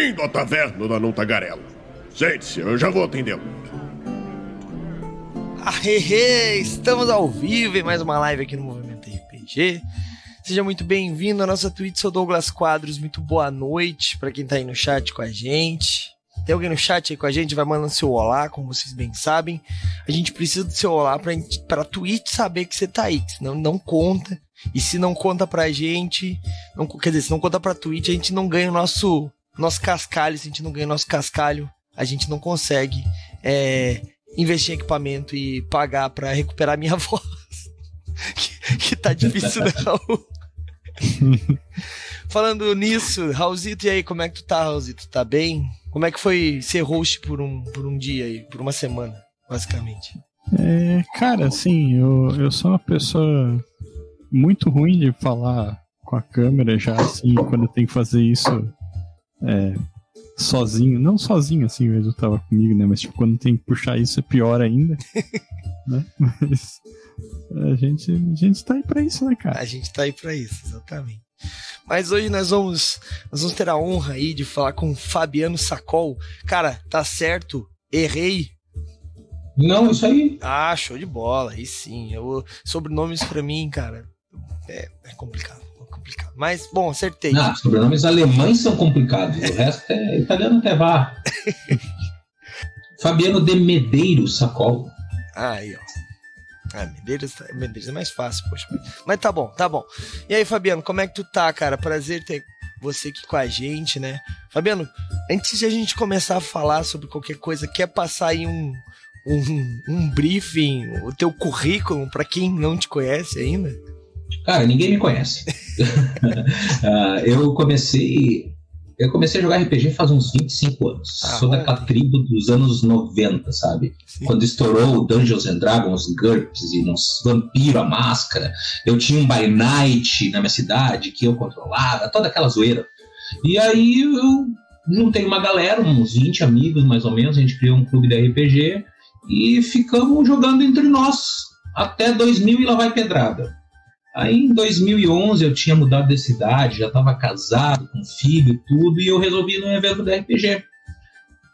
Bem-vindo à taverna da Não Tagarela. Sente-se, eu já vou atendê-lo. Ahehe, estamos ao vivo em mais uma live aqui no Movimento RPG. Seja muito bem-vindo à nossa Twitch, sou Douglas Quadros. Muito boa noite para quem tá aí no chat com a gente. Tem alguém no chat aí com a gente? Vai mandando seu olá, como vocês bem sabem. A gente precisa do seu olá pra, pra Twitch saber que você tá aí, senão não conta. E se não conta pra gente, não, quer dizer, se não conta pra Twitch, a gente não ganha o nosso, nosso cascalho. Se a gente não ganha nosso cascalho, a gente não consegue é, investir em equipamento e pagar para recuperar minha voz. que, que tá difícil, né, Raul? Falando nisso, Raulzito, e aí, como é que tu tá, Raulzito? Tá bem? Como é que foi ser host por um, por um dia aí, por uma semana, basicamente? É, cara, assim, eu, eu sou uma pessoa muito ruim de falar com a câmera já, assim, quando eu tenho que fazer isso é, sozinho. Não sozinho, assim, o Edu tava comigo, né? Mas, tipo, quando tem que puxar isso é pior ainda. né? Mas a gente, a gente tá aí pra isso, né, cara? A gente tá aí pra isso, exatamente. Mas hoje nós vamos, nós vamos ter a honra aí de falar com Fabiano Sacol. Cara, tá certo? Errei? Não, isso aí. Ah, show de bola. Aí sim. Eu, sobrenomes pra mim, cara, é, é complicado. Complicado. Mas, bom, acertei. Não, sobrenomes alemães são complicados. O resto é italiano até vá. Fabiano de Medeiros Sacol. Aí, ó. Ah, Medeiros, Medeiros é mais fácil, poxa. Mas tá bom, tá bom. E aí, Fabiano, como é que tu tá, cara? Prazer ter você aqui com a gente, né? Fabiano, antes de a gente começar a falar sobre qualquer coisa, quer passar aí um, um, um briefing, o teu currículo para quem não te conhece ainda? Cara, ninguém me conhece. uh, eu comecei eu comecei a jogar RPG faz uns 25 anos. Ah, Sou daquela tribo dos anos 90, sabe? Sim. Quando estourou Dungeons and Dragons, GURPS e uns Vampiro, a Máscara. Eu tinha um By Night na minha cidade que eu controlava, toda aquela zoeira. E aí eu juntei uma galera, uns 20 amigos mais ou menos, a gente criou um clube de RPG e ficamos jogando entre nós até 2000 e lá vai pedrada. Aí em 2011 eu tinha mudado de cidade, já estava casado, com filho e tudo, e eu resolvi ir num evento do RPG.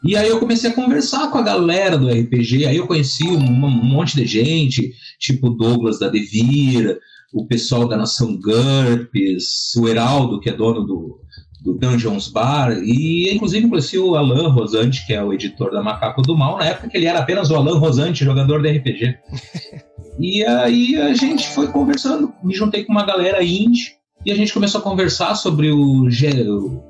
E aí eu comecei a conversar com a galera do RPG, aí eu conheci um, um monte de gente, tipo Douglas da Devir, o pessoal da Nação GURPS, o Heraldo, que é dono do, do Dungeons Bar, e inclusive conheci o Alan Rosante, que é o editor da Macaco do Mal, na época que ele era apenas o Alan Rosante, jogador de RPG. e aí a gente foi conversando, me juntei com uma galera indie, e a gente começou a conversar sobre o, G, o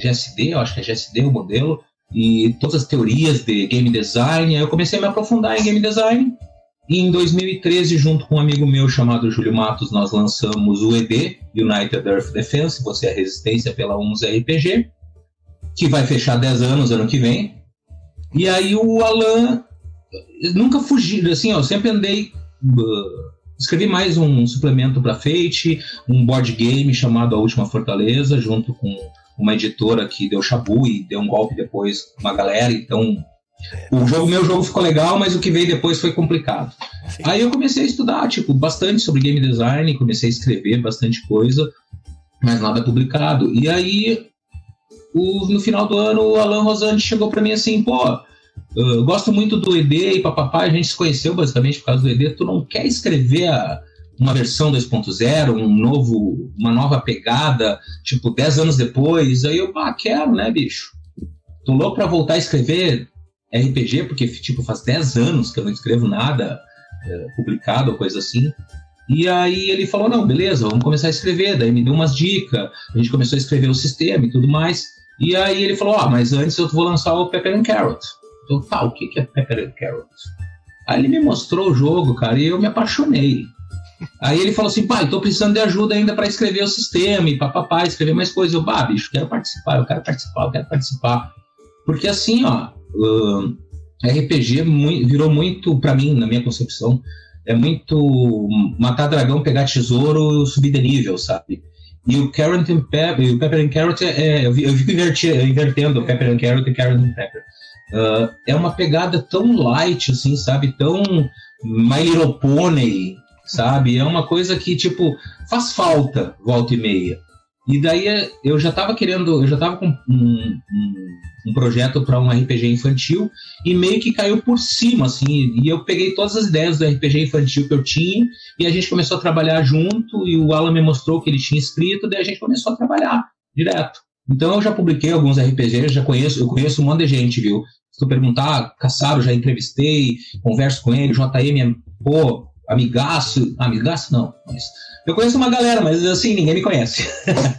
GSD, eu acho que é GSD o modelo, e todas as teorias de game design, aí eu comecei a me aprofundar em game design, e em 2013, junto com um amigo meu chamado Júlio Matos, nós lançamos o ED, United Earth Defense, você é resistência pela 11 RPG, que vai fechar 10 anos ano que vem. E aí o Alan nunca fugi, assim, ó, sempre andei. Uh, escrevi mais um suplemento para Fate, um board game chamado A Última Fortaleza, junto com uma editora que deu chabu e deu um golpe depois com uma galera, então o jogo, meu jogo ficou legal, mas o que veio depois foi complicado. Sim. Aí eu comecei a estudar, tipo, bastante sobre game design, comecei a escrever bastante coisa, mas nada publicado. E aí, o, no final do ano, o Alan Rosante chegou para mim assim, pô, eu gosto muito do ED e papapá, a gente se conheceu basicamente por causa do ED, tu não quer escrever a, uma versão 2.0, um novo, uma nova pegada, tipo, 10 anos depois? Aí eu, pá, quero, né, bicho? Tô louco pra voltar a escrever RPG, porque tipo, faz 10 anos que eu não escrevo nada é, publicado ou coisa assim. E aí ele falou, não, beleza, vamos começar a escrever. Daí me deu umas dicas, a gente começou a escrever o sistema e tudo mais. E aí ele falou, ah, mas antes eu vou lançar o Pepper and Carrot. Eu, tá, o que é Pepper and Carrot? Aí ele me mostrou o jogo, cara, e eu me apaixonei. Aí ele falou assim, pai, tô precisando de ajuda ainda para escrever o sistema e papapá, escrever mais coisas. Eu, bah, bicho, quero participar, eu quero participar, eu quero participar. Porque assim, ó, uh, RPG virou muito, para mim, na minha concepção, é muito matar dragão, pegar tesouro, subir de nível, sabe? E o Carrot and Pepper, o Pepper and Carrot, é, eu fico invertir, invertendo o Pepper and Carrot e Carrot and Pepper. Uh, é uma pegada tão light, assim, sabe? Tão My Little Pony, sabe? É uma coisa que, tipo, faz falta, volta e meia. E daí eu já estava querendo, eu já estava com um, um, um projeto para um RPG infantil e meio que caiu por cima, assim. E eu peguei todas as ideias do RPG infantil que eu tinha e a gente começou a trabalhar junto. E o Alan me mostrou que ele tinha escrito, daí a gente começou a trabalhar direto. Então eu já publiquei alguns RPGs, já conheço, eu conheço um monte de gente, viu? Se tu perguntar, Caçaro já entrevistei, converso com ele, JM, pô, amigaço, amigaço não, mas eu conheço uma galera, mas assim, ninguém me conhece.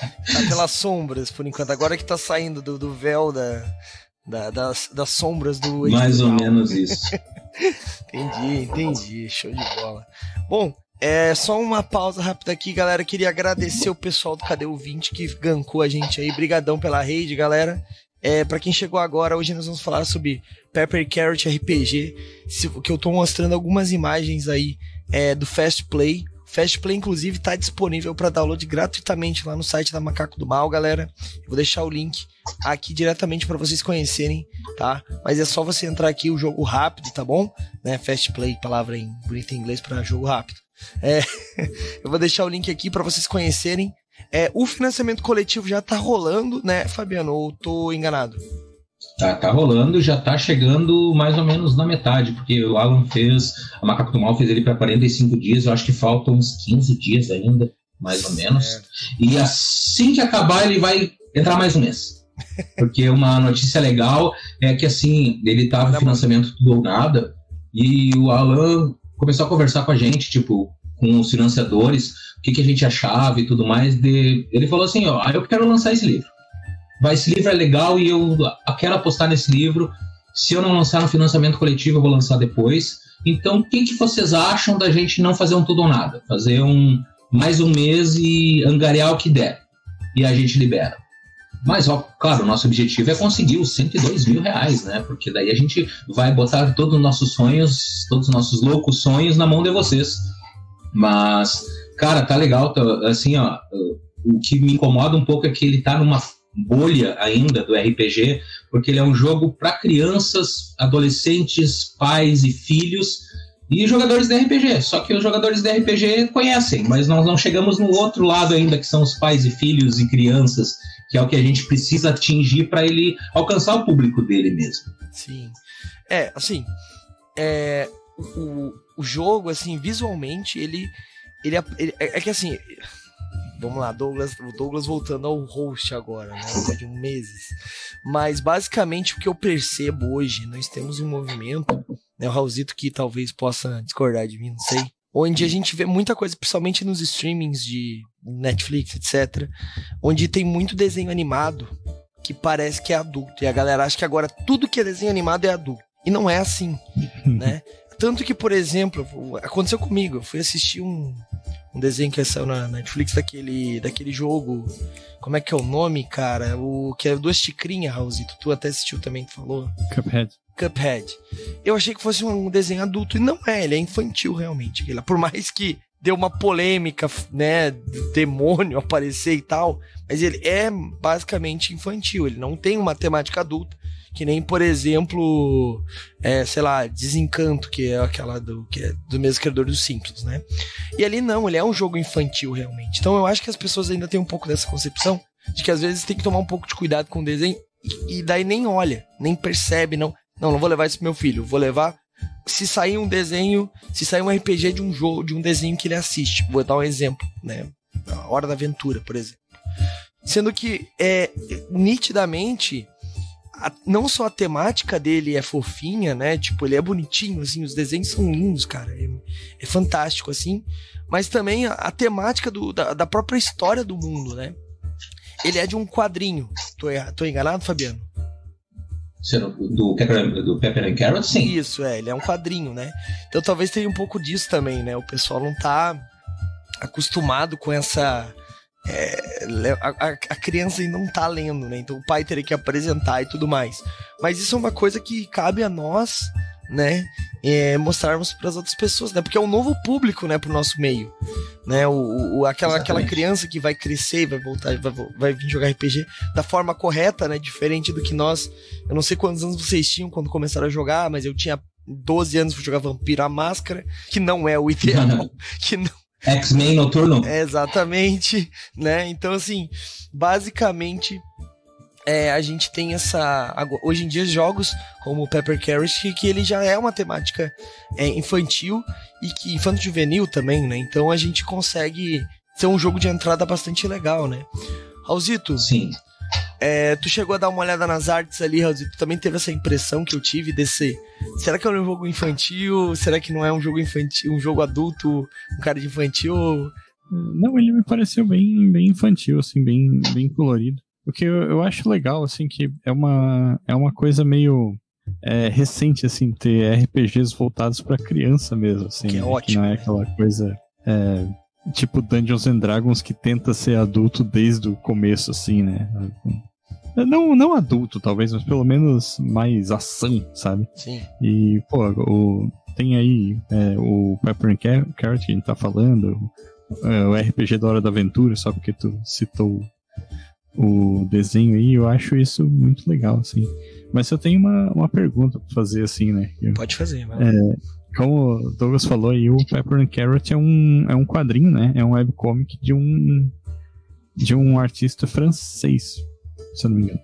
tá pelas sombras, por enquanto. Agora que tá saindo do, do véu da, da, das, das sombras do. Mais ou menos isso. entendi, entendi. Show de bola. Bom, é só uma pausa rápida aqui, galera. Queria agradecer o pessoal do Cadê o 20 que gankou a gente aí. Brigadão pela rede, galera. É, para quem chegou agora, hoje nós vamos falar sobre Pepper Carrot RPG, que eu tô mostrando algumas imagens aí é, do Fast Play. Fast Play, inclusive, está disponível para download gratuitamente lá no site da Macaco do Mal, galera. vou deixar o link aqui diretamente para vocês conhecerem, tá? Mas é só você entrar aqui o jogo rápido, tá bom? Né? Fast Play, palavra em bonito em inglês para jogo rápido. É, eu vou deixar o link aqui para vocês conhecerem. É, o financiamento coletivo já tá rolando, né, Fabiano? Ou tô enganado? Tá, tá rolando, já tá chegando mais ou menos na metade, porque o Alan fez, a Macaco do Mal fez ele para 45 dias, eu acho que faltam uns 15 dias ainda, mais ou menos. E assim que acabar, ele vai entrar mais um mês. Porque uma notícia legal é que assim, ele tava no financiamento tudo ou nada, e o Alan começou a conversar com a gente, tipo, com os financiadores, o que, que a gente achava e tudo mais. De... Ele falou assim, ó, ah, eu quero lançar esse livro vai, esse livro é legal e eu quero apostar nesse livro. Se eu não lançar no financiamento coletivo, eu vou lançar depois. Então, o que, que vocês acham da gente não fazer um tudo ou nada? Fazer um mais um mês e angariar o que der. E a gente libera. Mas, ó, claro, o nosso objetivo é conseguir os 102 mil reais, né? Porque daí a gente vai botar todos os nossos sonhos, todos os nossos loucos sonhos na mão de vocês. Mas, cara, tá legal. Tá, assim, ó, o que me incomoda um pouco é que ele tá numa bolha ainda do RPG, porque ele é um jogo para crianças, adolescentes, pais e filhos e jogadores de RPG. Só que os jogadores de RPG conhecem, mas nós não chegamos no outro lado ainda, que são os pais e filhos e crianças, que é o que a gente precisa atingir para ele alcançar o público dele mesmo. Sim. É, assim, é, o, o jogo, assim, visualmente, ele, ele, ele é, é que assim Vamos lá, Douglas, o Douglas voltando ao host agora, né? De um meses. Mas basicamente o que eu percebo hoje, nós temos um movimento, né? O Raulzito que talvez possa discordar de mim, não sei. Onde a gente vê muita coisa, principalmente nos streamings de Netflix, etc. Onde tem muito desenho animado que parece que é adulto. E a galera acha que agora tudo que é desenho animado é adulto. E não é assim, né? Tanto que, por exemplo, aconteceu comigo. Eu fui assistir um, um desenho que saiu na Netflix daquele, daquele jogo. Como é que é o nome, cara? O que é duas tigrinhas, Raulzito. Tu até assistiu também, tu falou? Cuphead. Cuphead. Eu achei que fosse um desenho adulto e não é, ele é infantil realmente. Por mais que deu uma polêmica, né, demônio aparecer e tal, mas ele é basicamente infantil, ele não tem uma temática adulta, que nem, por exemplo, é, sei lá, Desencanto, que é aquela do, que é do mesmo criador dos Simpsons, né? E ali não, ele é um jogo infantil realmente. Então eu acho que as pessoas ainda têm um pouco dessa concepção de que às vezes tem que tomar um pouco de cuidado com o desenho e, daí nem olha, nem percebe, não. Não, não vou levar isso pro meu filho, vou levar se sair um desenho, se sair um RPG de um jogo, de um desenho que ele assiste. Vou dar um exemplo, né? A Hora da Aventura, por exemplo. Sendo que é nitidamente a, não só a temática dele é fofinha, né? Tipo, ele é bonitinho, assim, os desenhos são lindos, cara. É, é fantástico, assim. Mas também a, a temática do, da, da, própria história do mundo, né? Ele é de um quadrinho. Tô, tô enganado, Fabiano? Do Pepper, do Pepper and Carrot, sim. Isso, é, ele é um quadrinho, né? Então talvez tenha um pouco disso também, né? O pessoal não tá acostumado com essa é, a, a, criança ainda não tá lendo, né? Então o pai teria que apresentar e tudo mais. Mas isso é uma coisa que cabe a nós, né? É, mostrarmos para as outras pessoas, né? Porque é um novo público, né, pro nosso meio, né? O, o aquela, aquela criança que vai crescer, vai voltar, vai, vai vir jogar RPG da forma correta, né? Diferente do que nós. Eu não sei quantos anos vocês tinham quando começaram a jogar, mas eu tinha 12 anos para jogar Vampiro à Máscara, que não é o ideal, que não X-Men noturno. Exatamente, né? Então, assim, basicamente, é, a gente tem essa. Hoje em dia, jogos como Pepper Carrot, que ele já é uma temática é, infantil e que infanto juvenil também, né? Então a gente consegue ser um jogo de entrada bastante legal, né? Raulzito. Sim. É, tu chegou a dar uma olhada nas artes ali, Raulzito. Também teve essa impressão que eu tive desse. Será que é um jogo infantil? Será que não é um jogo infantil, um jogo adulto, um cara de infantil? Não, ele me pareceu bem, bem infantil, assim, bem, bem colorido. O que eu, eu acho legal, assim, que é uma, é uma coisa meio é, recente, assim, ter RPGs voltados para criança mesmo, assim. Que é né? ótimo. Que não é aquela coisa. É, tipo Dungeons and Dragons que tenta ser adulto desde o começo, assim, né? Não, não adulto, talvez, mas pelo menos mais ação, sabe? Sim. E, pô, o, tem aí é, o Pepper and Carrot que a gente tá falando, é, o RPG da Hora da Aventura, só porque tu citou o desenho aí, eu acho isso muito legal, assim. Mas eu tenho uma, uma pergunta pra fazer, assim, né? Eu, Pode fazer, mano. é, como o Douglas falou aí, o Pepper and Carrot é um, é um quadrinho, né? É um webcomic de um de um artista francês, se eu não me engano.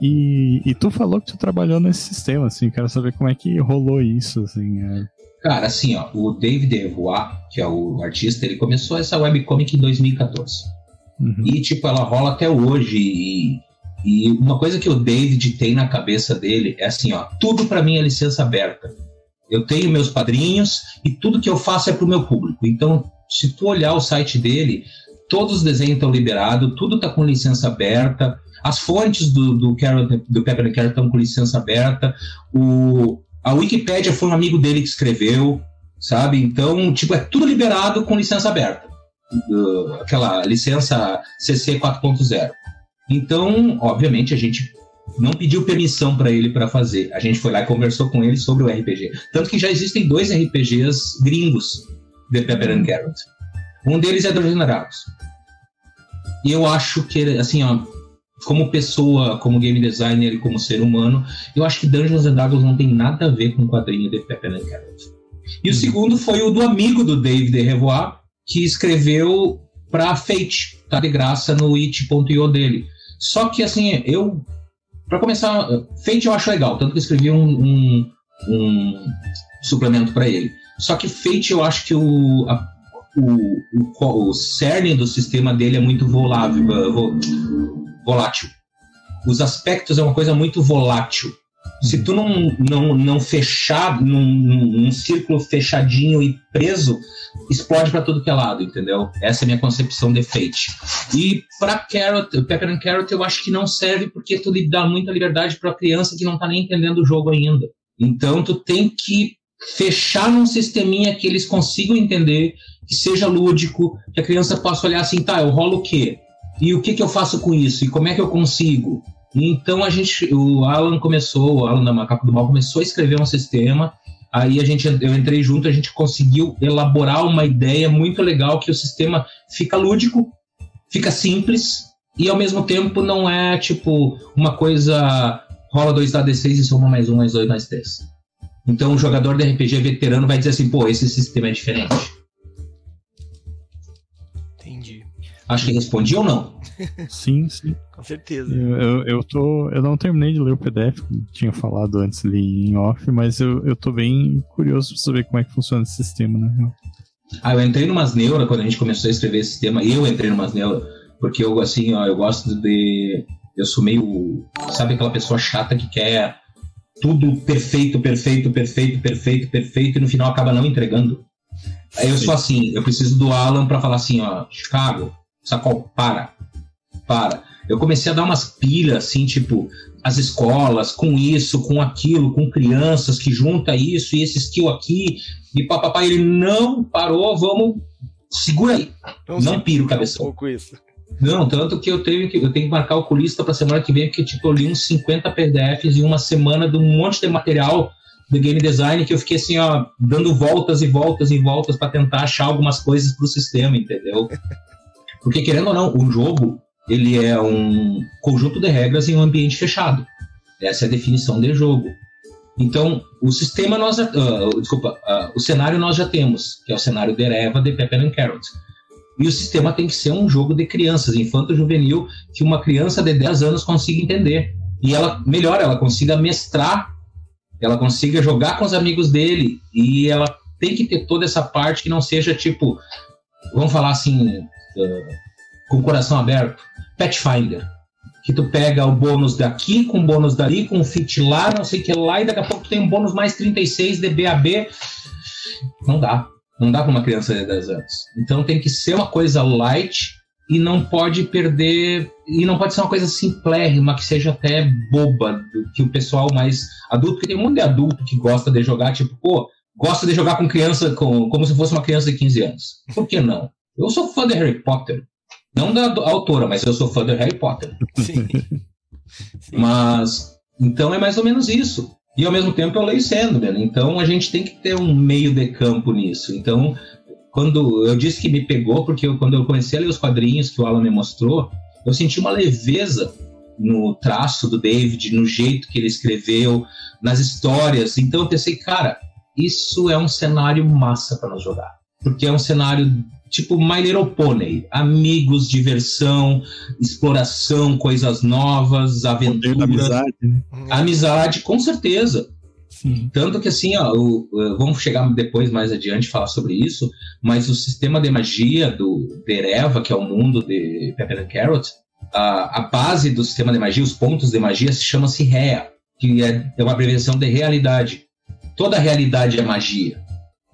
E, e tu falou que tu trabalhou nesse sistema, assim, quero saber como é que rolou isso, assim. É... Cara, assim, ó, o David Evois, que é o artista, ele começou essa webcomic em 2014. Uhum. E, tipo, ela rola até hoje. E, e uma coisa que o David tem na cabeça dele é assim, ó, tudo para mim é licença aberta. Eu tenho meus padrinhos e tudo que eu faço é pro meu público. Então, se tu olhar o site dele, todos os desenhos estão liberados, tudo está com licença aberta, as fontes do, do, Carrot, do Pepper Carrot estão com licença aberta, o, a Wikipédia foi um amigo dele que escreveu, sabe? Então, tipo, é tudo liberado com licença aberta. Aquela licença CC 4.0. Então, obviamente, a gente não pediu permissão para ele para fazer. A gente foi lá e conversou com ele sobre o RPG. Tanto que já existem dois RPGs gringos de Pepper and Carrot. Um deles é Dungeons Dragons. E eu acho que, assim, ó, como pessoa, como game designer e como ser humano, eu acho que Dungeons Dragons não tem nada a ver com o quadrinho de Pepper and Carrot. E o segundo foi o do amigo do David Revois, que escreveu para Fate, tá de graça no it.io dele. Só que, assim, eu para começar, Fate eu acho legal, tanto que eu escrevi um, um, um suplemento para ele. Só que Fate eu acho que o, a, o, o, o cerne do sistema dele é muito volável, volátil. Os aspectos é uma coisa muito volátil. Se tu não, não, não fechar num, num círculo fechadinho e preso, explode para tudo que é lado, entendeu? Essa é a minha concepção de Fate. E para Carrot, Pepper and Carrot, eu acho que não serve porque tu dá muita liberdade para criança que não tá nem entendendo o jogo ainda. Então tu tem que fechar num sisteminha que eles consigam entender, que seja lúdico, que a criança possa olhar assim, tá, eu rolo o quê? E o que que eu faço com isso? E como é que eu consigo? Então a gente, o Alan começou, o Alan da Macaco do Mal começou a escrever um sistema. Aí a gente, eu entrei junto, a gente conseguiu elaborar uma ideia muito legal que o sistema fica lúdico, fica simples e ao mesmo tempo não é tipo uma coisa rola dois da D6 e soma mais um, mais dois, mais três. Então o jogador de RPG veterano vai dizer assim, pô, esse sistema é diferente. Acho que respondi ou não? Sim, sim. Com certeza. Eu, eu, eu, tô. Eu não terminei de ler o PDF, como tinha falado antes ali em off, mas eu, eu tô bem curioso pra saber como é que funciona esse sistema, né? Ah, eu entrei numas neuras quando a gente começou a escrever esse sistema, eu entrei numas neuras, porque eu assim, ó, eu gosto de. Eu sou meio. Sabe aquela pessoa chata que quer tudo perfeito, perfeito, perfeito, perfeito, perfeito, e no final acaba não entregando. Aí eu sou assim, eu preciso do Alan para falar assim, ó, Chicago, sacou, para, para. Eu comecei a dar umas pilhas, assim, tipo, as escolas, com isso, com aquilo, com crianças que junta isso e esse skill aqui, e papapá, ele não parou, vamos, segura aí, não, não pira o cabeção. Um pouco isso. Não, tanto que eu tenho que, eu tenho que marcar o oculista para semana que vem, porque tipo, eu li uns 50 PDFs em uma semana de um monte de material de game design que eu fiquei assim, ó, dando voltas e voltas e voltas para tentar achar algumas coisas pro sistema, entendeu? Porque querendo ou não, o jogo, ele é um conjunto de regras em um ambiente fechado. Essa é a definição de jogo. Então, o sistema nós, uh, desculpa, uh, o cenário nós já temos, que é o cenário de Ereva de Pepper and Carrot. E o sistema tem que ser um jogo de crianças, infanto-juvenil, que uma criança de 10 anos consiga entender. E ela, melhor, ela consiga mestrar, ela consiga jogar com os amigos dele, e ela tem que ter toda essa parte que não seja tipo, vamos falar assim, com o coração aberto, Pathfinder que tu pega o bônus daqui com o bônus dali, com o fit lá, não sei o que lá, e daqui a pouco tem um bônus mais 36 de BAB. Não dá. Não dá para uma criança de 10 anos. Então tem que ser uma coisa light e não pode perder. E não pode ser uma coisa simplérrima, que seja até boba, que o pessoal mais adulto, porque tem um monte de adulto que gosta de jogar, tipo, pô, gosta de jogar com criança com, como se fosse uma criança de 15 anos. Por que não? Eu sou fã de Harry Potter. Não da autora, mas eu sou fã do Harry Potter. Sim. Sim. Mas, então é mais ou menos isso. E ao mesmo tempo eu leio Sandman, então a gente tem que ter um meio de campo nisso. Então, quando eu disse que me pegou, porque eu, quando eu comecei a ler os quadrinhos que o Alan me mostrou, eu senti uma leveza no traço do David, no jeito que ele escreveu, nas histórias. Então eu pensei, cara, isso é um cenário massa para nós jogar. Porque é um cenário tipo My Little Pony, amigos, diversão, exploração, coisas novas, aventura. Amizade, né? Amizade, com certeza. Sim. Tanto que assim, ó, o, vamos chegar depois mais adiante falar sobre isso, mas o sistema de magia do Dereva, que é o mundo de Pepper and Carrot, a, a base do sistema de magia, os pontos de magia, se chama-se Rea, que é, é uma abreviação de realidade. Toda realidade é magia.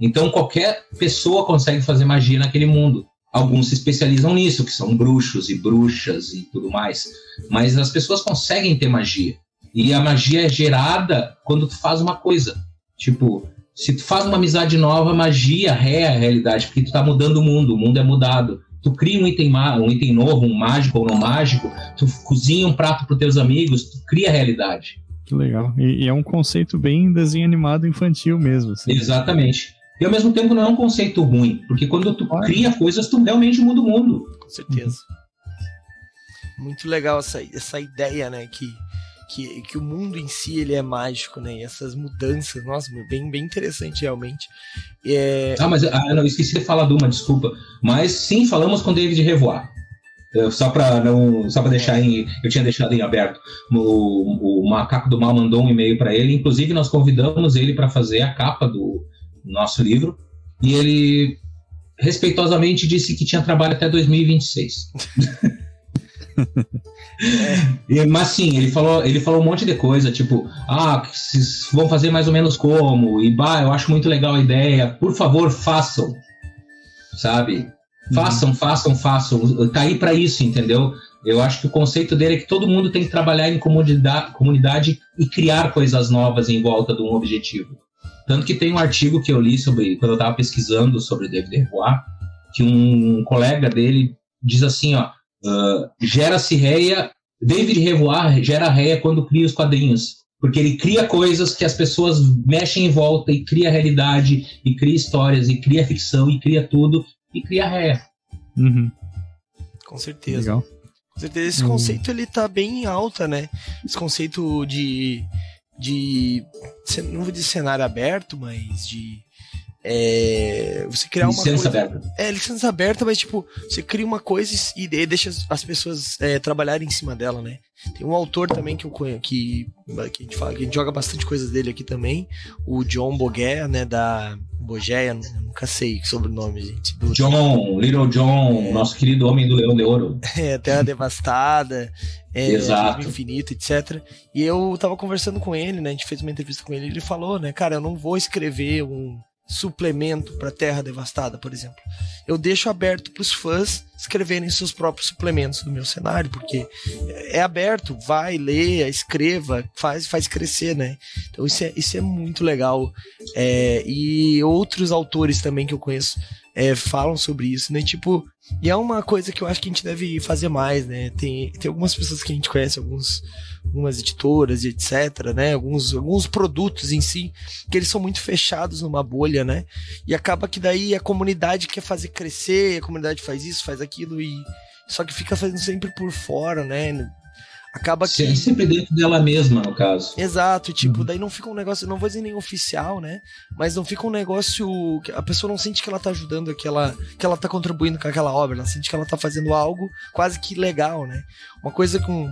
Então qualquer pessoa consegue fazer magia naquele mundo. Alguns se especializam nisso, que são bruxos e bruxas e tudo mais. Mas as pessoas conseguem ter magia. E a magia é gerada quando tu faz uma coisa. Tipo, se tu faz uma amizade nova, magia é a realidade, porque tu tá mudando o mundo, o mundo é mudado. Tu cria um item, um item novo, um mágico ou não mágico, tu cozinha um prato para teus amigos, tu cria a realidade. Que legal. E, e, é um conceito bem desenho animado infantil mesmo. Assim. Exatamente. E ao mesmo tempo não é um conceito ruim, porque quando tu cria coisas, tu realmente muda o mundo. Com certeza. Muito legal essa, essa ideia, né? Que, que, que o mundo em si ele é mágico, né? E essas mudanças, nossa, bem, bem interessante realmente. É... Ah, mas ah, não, esqueci de falar de uma, desculpa. Mas sim, falamos com David Revoar. Só para não, só para deixar em, eu tinha deixado em aberto. O, o macaco do mal mandou um e-mail para ele. Inclusive nós convidamos ele para fazer a capa do, nosso livro, e ele respeitosamente disse que tinha trabalho até 2026. é. Mas sim, ele falou, ele falou um monte de coisa, tipo, ah, vão fazer mais ou menos como, e bah, eu acho muito legal a ideia, por favor, façam, sabe? Façam, uhum. façam, façam. Tá aí para isso, entendeu? Eu acho que o conceito dele é que todo mundo tem que trabalhar em comunidade, comunidade e criar coisas novas em volta de um objetivo. Tanto que tem um artigo que eu li sobre, quando eu estava pesquisando sobre David Revoir, que um colega dele diz assim, ó, uh, gera-se réia, David Revoir gera réia quando cria os quadrinhos, porque ele cria coisas que as pessoas mexem em volta e cria realidade, e cria histórias, e cria ficção, e cria tudo, e cria réia. Uhum. Com certeza. Legal. Com certeza. Esse uhum. conceito ele tá bem em alta, né? Esse conceito de de não vou dizer cenário aberto, mas de é, você criar licença uma coisa. Aberta. É, licença aberta, mas tipo, você cria uma coisa e, e deixa as pessoas é, trabalharem em cima dela, né? Tem um autor também que eu conheço, que, que, a gente fala, que a gente joga bastante coisas dele aqui também, o John Bogué, né, da Bogeia, nunca sei sobre o nome, gente. Do... John, Little John, é... nosso querido Homem do Leão de Ouro. É, Terra Devastada, é, Exato. Infinito, etc. E eu tava conversando com ele, né, a gente fez uma entrevista com ele, ele falou, né, cara, eu não vou escrever um suplemento para Terra Devastada, por exemplo. Eu deixo aberto para os fãs escreverem seus próprios suplementos do meu cenário, porque é aberto, vai, leia, escreva, faz, faz crescer, né? Então isso é, isso é muito legal. É, e outros autores também que eu conheço é, falam sobre isso, né? Tipo, e é uma coisa que eu acho que a gente deve fazer mais, né? Tem, tem algumas pessoas que a gente conhece, alguns, algumas editoras e etc, né? Alguns, alguns produtos em si, que eles são muito fechados numa bolha, né? E acaba que daí a comunidade quer fazer crescer, a comunidade faz isso, faz aquilo e só que fica fazendo sempre por fora, né? Acaba que. Sempre dentro dela mesma, no caso. Exato, e tipo, uhum. daí não fica um negócio, não vou dizer nem oficial, né? Mas não fica um negócio. que A pessoa não sente que ela tá ajudando, que ela, que ela tá contribuindo com aquela obra, ela sente que ela tá fazendo algo quase que legal, né? Uma coisa com,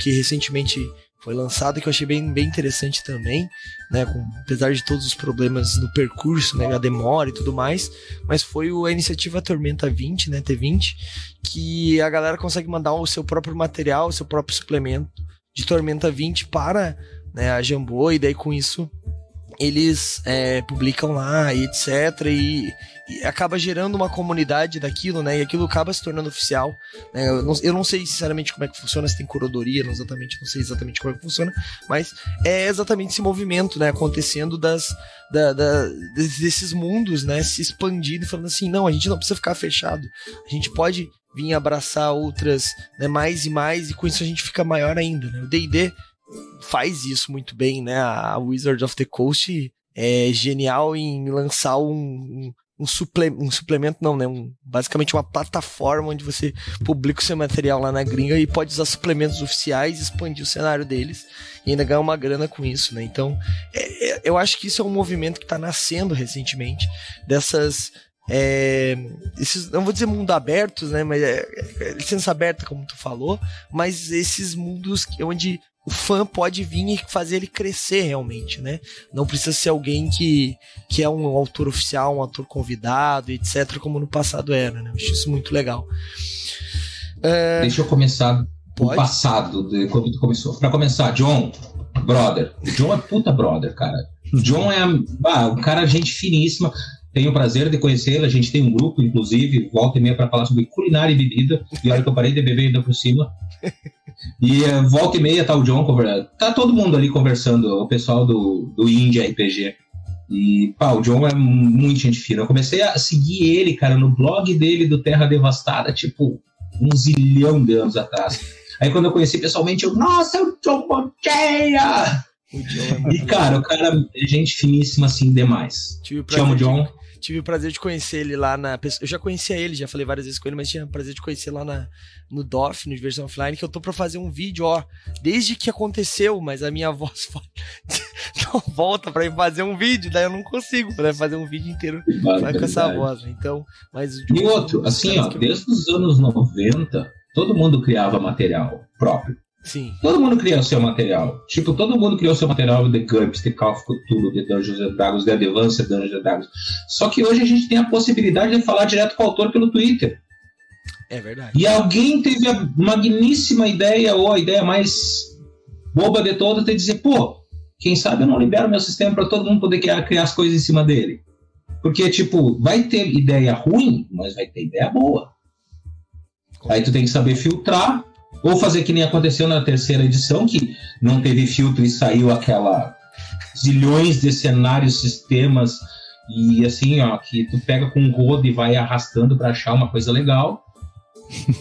que recentemente foi lançado que eu achei bem, bem interessante também, né, com, apesar de todos os problemas no percurso, né, a demora e tudo mais, mas foi a iniciativa Tormenta 20, né, T20, que a galera consegue mandar o seu próprio material, o seu próprio suplemento de Tormenta 20 para né, a Jambô, e daí com isso eles é, publicam lá e etc. E, e, acaba gerando uma comunidade daquilo, né? E aquilo acaba se tornando oficial. Né? Eu, não, eu, não, sei sinceramente como é que funciona, se tem curadoria, não exatamente, não sei exatamente como é que funciona, mas é exatamente esse movimento, né? Acontecendo das, da, da, desses mundos, né? Se expandindo e falando assim, não, a gente não precisa ficar fechado. A gente pode vir abraçar outras, né, mais e mais, e com isso a gente fica maior ainda, né? O D&D faz isso muito bem, né? A Wizard of the Coast é genial em lançar um, um, um, suple, um suplemento, não, né? Um, basicamente uma plataforma onde você publica o seu material lá na gringa e pode usar suplementos oficiais, expandir o cenário deles e ainda ganhar uma grana com isso, né? Então, é, é, eu acho que isso é um movimento que está nascendo recentemente dessas é, esses, não vou dizer mundo abertos, né, mas é, é, licença aberta, como tu falou, mas esses mundos onde o fã pode vir e fazer ele crescer realmente, né? Não precisa ser alguém que, que é um autor oficial, um autor convidado, etc., como no passado era, né? Eu acho isso muito legal. É... Deixa eu começar do passado, de quando tu começou. Para começar, John, brother. O John é puta brother, cara. O John é ah, um cara gente finíssima. Tenho o prazer de conhecê-lo. A gente tem um grupo, inclusive, volta e meia para falar sobre culinária e bebida. E olha que eu parei de beber ainda por cima. E uh, volta e meia tá o John conversando. Tá todo mundo ali conversando, o pessoal do, do Indie RPG. E, pá, o John é muito gente fina. Eu comecei a seguir ele, cara, no blog dele do Terra Devastada, tipo, um zilhão de anos atrás. Aí quando eu conheci pessoalmente, eu, nossa, é o John Boteia! É e, cara, o cara é gente finíssima assim demais. Te amo, John. Tive o prazer de conhecer ele lá na. Eu já conhecia ele, já falei várias vezes com ele, mas tinha o prazer de conhecer lá na, no DOF, no Diversão Offline, que eu tô pra fazer um vídeo, ó. Desde que aconteceu, mas a minha voz não volta pra ir fazer um vídeo, daí eu não consigo né, fazer um vídeo inteiro com essa voz. Né? Então, mas. E outro, assim, ó, desde os anos 90, todo mundo criava material próprio. Sim. Todo mundo cria o seu material. Tipo, todo mundo criou seu material de GURPS, de Call of Cthulhu, de Dungeons and Dragons, de Advance Dungeons and Dragons. Só que hoje a gente tem a possibilidade de falar direto com o autor pelo Twitter. É verdade. E alguém teve a magníssima ideia, ou a ideia mais boba de todas, de dizer, pô, quem sabe eu não libero meu sistema para todo mundo poder criar, criar as coisas em cima dele. Porque, tipo, vai ter ideia ruim, mas vai ter ideia boa. Aí tu tem que saber filtrar ou fazer que nem aconteceu na terceira edição, que não teve filtro e saiu aquela zilhões de cenários, sistemas, e assim, ó, que tu pega com um rodo e vai arrastando para achar uma coisa legal.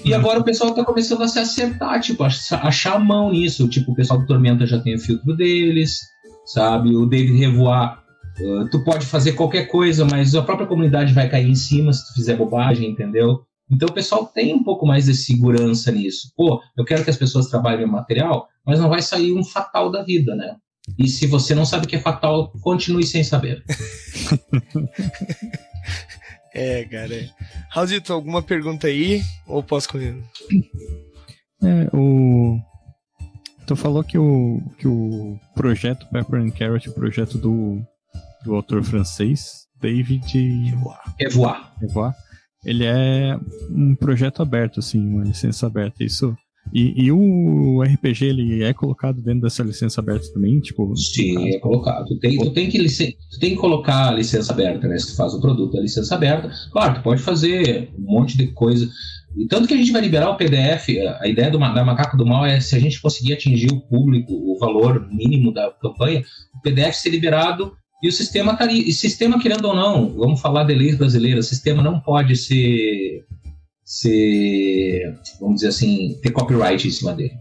E agora o pessoal tá começando a se acertar, tipo, achar a mão nisso. Tipo, o pessoal do Tormenta já tem o filtro deles, sabe? O David Revoar, uh, tu pode fazer qualquer coisa, mas a própria comunidade vai cair em cima se tu fizer bobagem, entendeu? Então o pessoal tem um pouco mais de segurança nisso. Pô, eu quero que as pessoas trabalhem o material, mas não vai sair um fatal da vida, né? E se você não sabe o que é fatal, continue sem saber. é, cara. Raulzito, alguma pergunta aí? Ou posso correr? É, o. Tu falou que o, que o projeto Pepper and Carrot, o projeto do, do autor francês, David Revoix. Revoix ele é um projeto aberto, assim, uma licença aberta. Isso. E, e, o RPG ele é colocado dentro dessa licença aberta também, tipo. Sim, é colocado. Tu tem, tu tem, que, tu tem que colocar a licença aberta, né? Se tu faz o produto a licença aberta, claro, tu pode fazer um monte de coisa. E tanto que a gente vai liberar o PDF, a ideia do, da Macaco do Mal é se a gente conseguir atingir o público, o valor mínimo da campanha, o PDF ser liberado e o sistema tá. E sistema, querendo ou não, vamos falar de leis brasileiras, o sistema não pode ser, ser vamos dizer assim, ter copyright em cima dele.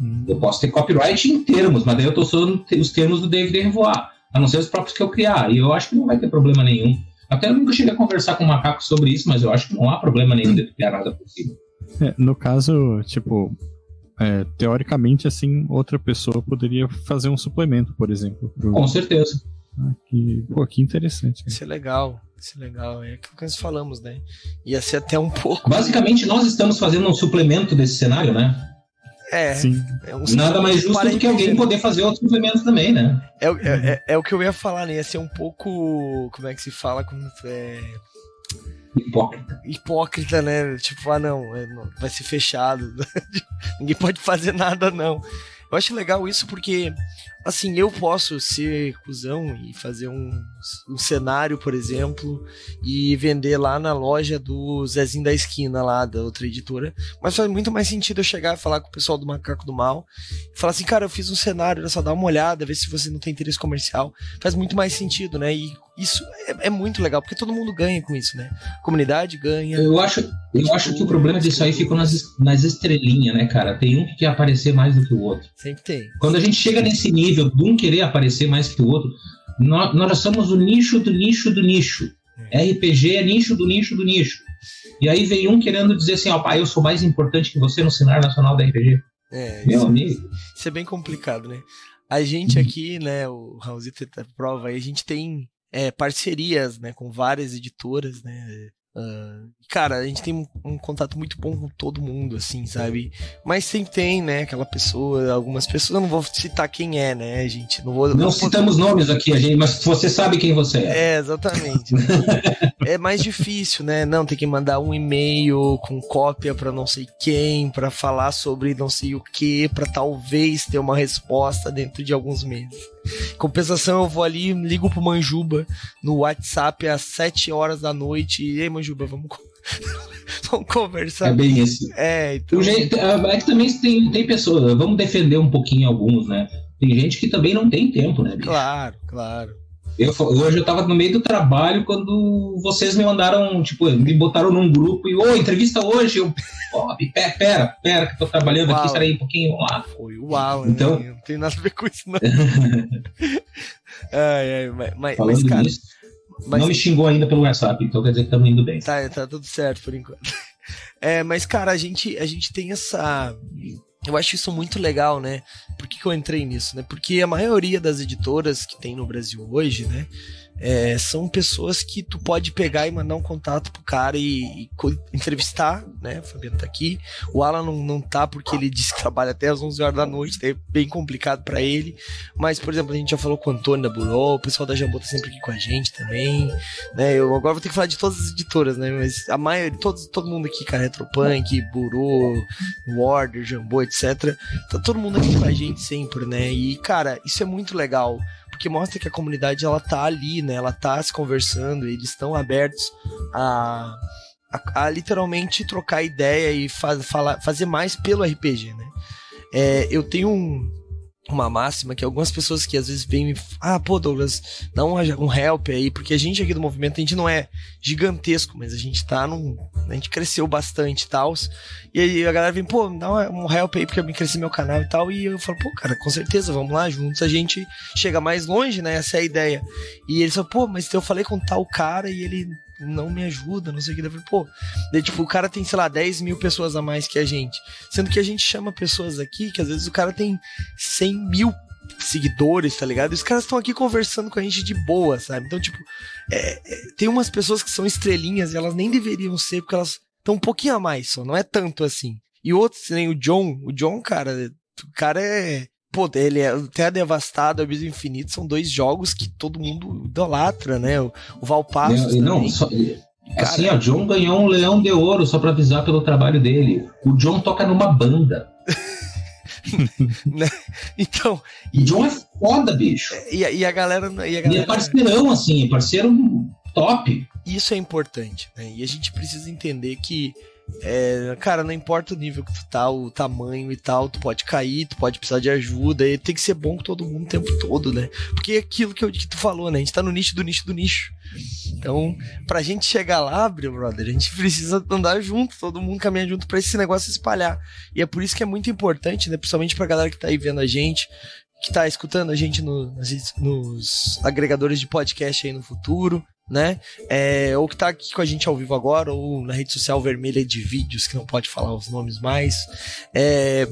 Hum. Eu posso ter copyright em termos, mas daí eu estou usando os termos do David Revoar, a não ser os próprios que eu criar. E eu acho que não vai ter problema nenhum. Até eu nunca cheguei a conversar com o Macaco sobre isso, mas eu acho que não há problema nenhum de criar nada por cima. É, no caso, tipo, é, teoricamente, assim, outra pessoa poderia fazer um suplemento, por exemplo. Pro... Com certeza. Ah, que, pô, que interessante. Isso é legal. Isso é legal. É aquilo que nós falamos, né? Ia ser até um pouco. Basicamente, nós estamos fazendo um suplemento desse cenário, né? É. Sim. é um Nada mais justo do que alguém poder fazer outro suplemento também, né? É, é, é, é, o que eu ia falar, né? Ia ser um pouco. Como é que se fala? Como, é... Hipócrita. Hipócrita, né? Tipo, ah, não, é, vai ser fechado. Ninguém pode fazer nada, não. Eu acho legal isso porque, assim, eu posso ser cuzão e fazer um, um cenário, por exemplo, e vender lá na loja do Zezinho da esquina, lá da outra editora. Mas faz muito mais sentido eu chegar e falar com o pessoal do Macaco do Mal e falar assim, cara, eu fiz um cenário, só, dá uma olhada, ver se você não tem interesse comercial. Faz muito mais sentido, né? E isso é, é, muito legal, porque todo mundo ganha com isso, né? A comunidade ganha. Eu acho, eu tipo, acho que o problema disso aí fica nas, nas estrelinhas, né, cara? Tem um que quer aparecer mais do que o outro. Sempre tem. Quando a gente chega nesse nível de um querer aparecer mais que o outro, nós, nós somos o nicho do nicho do nicho. É. RPG é nicho do nicho do nicho. E aí vem um querendo dizer assim, ó, pai, eu sou mais importante que você no cenário nacional da RPG. É, Meu isso, é amigo. Isso é bem complicado, né? A gente uhum. aqui, né, o Raulzito tá prova aí, a gente tem é, parcerias né, com várias editoras, né? Uh, cara, a gente tem um, um, contato muito bom com todo mundo, assim, sabe? Mas sempre tem, né, aquela pessoa, algumas pessoas, eu não vou citar quem é, né, gente? Não, vou, não, não citamos vou... nomes aqui, gente, mas você sabe quem você é. É, exatamente. é mais difícil, né? Não, tem que mandar um e-mail com cópia para não sei quem, para falar sobre não sei o que, para talvez ter uma resposta dentro de alguns meses. Compensação, eu vou ali, ligo pro Manjuba no WhatsApp às 7 horas da noite. E aí, Manjuba, vamos. vamos conversar. É bem isso. É, então... jeito, é, é que também tem, tem pessoas, vamos defender um pouquinho alguns, né? Tem gente que também não tem tempo, né? Bicho? Claro, claro. Eu, hoje eu tava no meio do trabalho quando vocês me mandaram, tipo, me botaram num grupo e, ô, entrevista hoje. Eu, ó, pera, pera, pera, que tô trabalhando aqui, espera aí um pouquinho, vamos lá. Foi uau, então, né? Não tem nada a ver com isso, não. ai, ai, mas, mas, Falando mas, cara, nisso, mas... não me xingou ainda pelo WhatsApp, então quer dizer que estamos indo bem. Tá, tá tudo certo por enquanto. É, mas, cara, a gente, a gente tem essa eu acho isso muito legal, né? Por que, que eu entrei nisso, né? Porque a maioria das editoras que tem no Brasil hoje, né? É, são pessoas que tu pode pegar e mandar um contato pro cara e, e entrevistar, né? O Fabiano tá aqui. O Alan não, não tá porque ele disse que trabalha até as 11 horas da noite, é bem complicado para ele. Mas, por exemplo, a gente já falou com o Antônio da Buró, o pessoal da Jambô tá sempre aqui com a gente também, né? Eu agora vou ter que falar de todas as editoras, né? Mas a maioria, todos, todo mundo aqui, cara, Retropunk, Burô, Warder, Jambô, etc. Tá todo mundo aqui com a gente sempre, né? E, cara, isso é muito legal porque mostra que a comunidade ela tá ali, né? Ela tá se conversando, eles estão abertos a, a, a, literalmente trocar ideia e faz, falar, fazer mais pelo RPG, né? É, eu tenho um, uma máxima que algumas pessoas que às vezes vêm me ah, pô, Douglas, dá um, um help aí, porque a gente aqui do movimento, a gente não é gigantesco, mas a gente tá num. A gente cresceu bastante e tal. E aí a galera vem, pô, dá um help aí, porque eu me cresci meu canal e tal. E eu falo, pô, cara, com certeza, vamos lá, juntos a gente chega mais longe, né? Essa é a ideia. E eles falam, pô, mas eu falei com tal cara e ele não me ajuda, não sei o que. Daí, pô, daí, tipo, o cara tem, sei lá, 10 mil pessoas a mais que a gente. Sendo que a gente chama pessoas aqui que às vezes o cara tem 100 mil seguidores, tá ligado? E os caras estão aqui conversando com a gente de boa, sabe? Então, tipo, é, é, tem umas pessoas que são estrelinhas e elas nem deveriam ser, porque elas estão um pouquinho a mais só, não é tanto assim. E outros, nem o John, o John, cara, o cara é Pô, ele é Terra Devastada, Abismo Infinito são dois jogos que todo mundo idolatra, né? O, o Valpassos não, não só, Cara, assim, ó, John ganhou um leão de ouro só pra avisar pelo trabalho dele. O John toca numa banda. né? Então. E, John é foda, bicho. E, e, a galera. E, a galera... e é parceirão, assim, é parceiro top. Isso é importante, né? E a gente precisa entender que é, cara, não importa o nível que tu tá, o tamanho e tal, tu pode cair, tu pode precisar de ajuda, e tem que ser bom com todo mundo o tempo todo, né? Porque é aquilo que, eu, que tu falou, né? A gente tá no nicho do nicho do nicho. Então, pra gente chegar lá, brother, a gente precisa andar junto, todo mundo caminhar junto para esse negócio espalhar. E é por isso que é muito importante, né? Principalmente pra galera que tá aí vendo a gente, que tá escutando a gente no, nos agregadores de podcast aí no futuro, né? É, ou que tá aqui com a gente ao vivo agora, ou na rede social vermelha de vídeos, que não pode falar os nomes mais. É,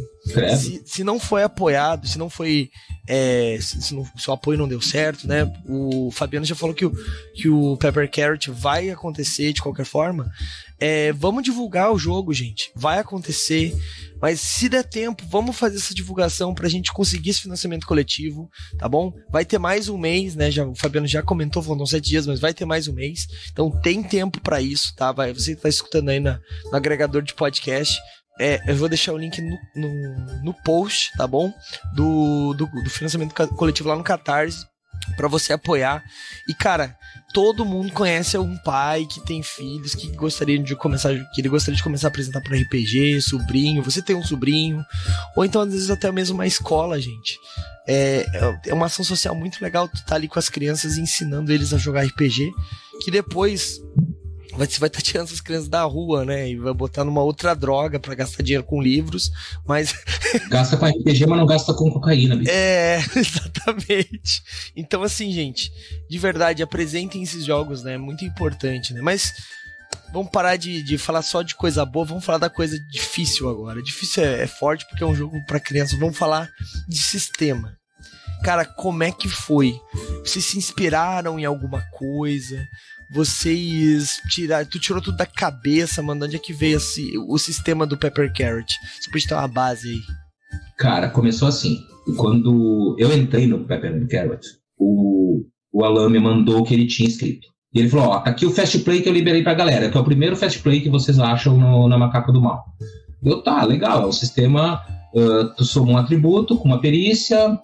se, se, não foi apoiado, se não foi. É, se, se, não, se, o apoio não deu certo, né? O Fabiano já falou que o, que o Pepper Carrot vai acontecer de qualquer forma. É, vamos divulgar o jogo, gente. Vai acontecer. Mas se der tempo, vamos fazer essa divulgação pra gente conseguir esse financiamento coletivo, tá bom? Vai ter mais um mês, né? Já, o Fabiano já comentou, faltam sete dias, mas vai ter mais um mês. Então tem tempo para isso, tá? Vai, você que tá escutando aí na, no agregador de podcast. É, eu vou deixar o link no, no, no post, tá bom? Do, do, do financiamento coletivo lá no Catarse para você apoiar. E cara, todo mundo conhece um pai que tem filhos que gostaria de começar, que ele gostaria de começar a apresentar para RPG, sobrinho, você tem um sobrinho, ou então às vezes até mesmo uma escola, gente. É, é uma ação social muito legal tu tá ali com as crianças ensinando eles a jogar RPG, que depois você vai estar tá tirando essas crianças da rua, né? E vai botar numa outra droga para gastar dinheiro com livros, mas. Gasta com RPG, mas não gasta com cocaína, bicho. É, exatamente. Então, assim, gente, de verdade, apresentem esses jogos, né? É muito importante, né? Mas vamos parar de, de falar só de coisa boa, vamos falar da coisa difícil agora. Difícil é, é forte porque é um jogo para crianças. Vamos falar de sistema. Cara, como é que foi? Vocês se inspiraram em alguma coisa? Vocês tirar, tu tirou tudo da cabeça, mano, onde é que veio esse, o sistema do Pepper Carrot? Você pode ter uma base aí. Cara, começou assim. Quando eu entrei no Pepper Carrot, o, o Alan me mandou o que ele tinha escrito. E ele falou: Ó, aqui o Fast Play que eu liberei pra galera, que é o primeiro Fast Play que vocês acham no, na Macaca do Mal. Eu, tá, legal, é um sistema. Uh, tu soma um atributo com uma perícia,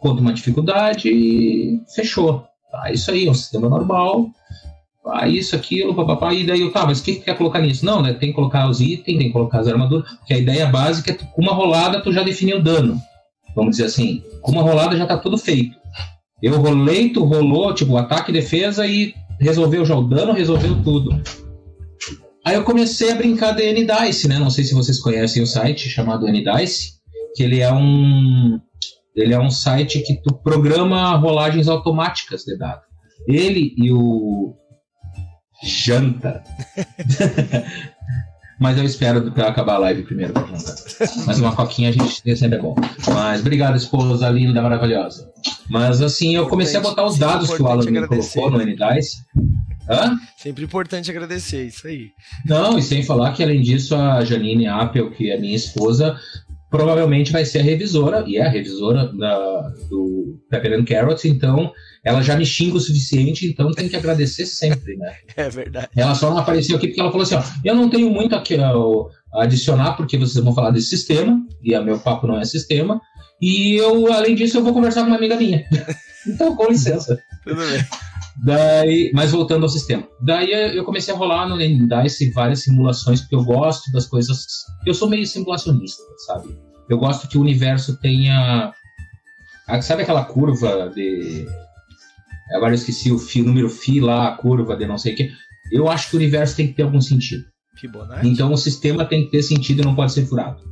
conta uma dificuldade e fechou. Tá, isso aí, é um sistema normal ah, isso, aquilo, papapá, e daí eu, tá, mas o que, que quer colocar nisso? Não, né, tem que colocar os itens, tem que colocar as armaduras, porque a ideia básica é com uma rolada tu já definiu o dano, vamos dizer assim, com uma rolada já tá tudo feito. Eu rolei, tu rolou, tipo, ataque defesa e resolveu já o dano, resolveu tudo. Aí eu comecei a brincar de N-Dice, né, não sei se vocês conhecem o site chamado N-Dice, que ele é um... Ele é um site que tu programa rolagens automáticas de dados. Ele e o janta. Mas eu espero pra acabar a live primeiro pra jantar. Mas uma coquinha a gente sempre é bom. Mas obrigado, esposa linda, maravilhosa. Mas assim, eu comecei a botar os dados que o Alan me colocou no N-Dice. Hã? Sempre importante agradecer, isso aí. Não, e sem falar que além disso, a Janine Apple, que é minha esposa, provavelmente vai ser a revisora, e é a revisora da, do Pepper and Carrots, então ela já me xinga o suficiente, então tem que agradecer sempre, né? É verdade. Ela só não apareceu aqui porque ela falou assim, ó, eu não tenho muito a, a adicionar porque vocês vão falar desse sistema, e a meu papo não é sistema, e eu, além disso, eu vou conversar com uma amiga minha. então, com licença. Tudo bem. Daí, mas voltando ao sistema. Daí eu comecei a rolar no Dice várias simulações, porque eu gosto das coisas. Eu sou meio simulacionista, sabe? Eu gosto que o universo tenha. Sabe aquela curva de Agora eu esqueci o fio, número φ lá, a curva de não sei o quê. Eu acho que o universo tem que ter algum sentido. Fibonacci. Então o sistema tem que ter sentido e não pode ser furado.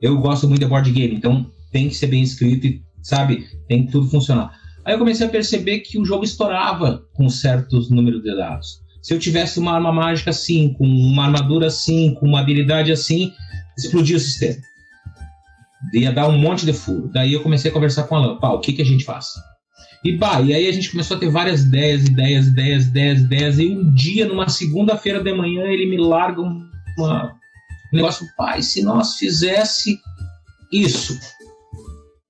Eu gosto muito de board game, então tem que ser bem escrito e, sabe, tem que tudo funcionar. Aí eu comecei a perceber que o jogo estourava com certos números de dados. Se eu tivesse uma arma mágica assim, com uma armadura assim, com uma habilidade assim, explodia o sistema. Ia dar um monte de furo. Daí eu comecei a conversar com a Alan. Pá, o que, que a gente faz? E bah, e aí a gente começou a ter várias ideias, ideias, ideias, ideias, ideias. E um dia, numa segunda-feira de manhã, ele me larga uma, um negócio, pai, se nós fizesse isso,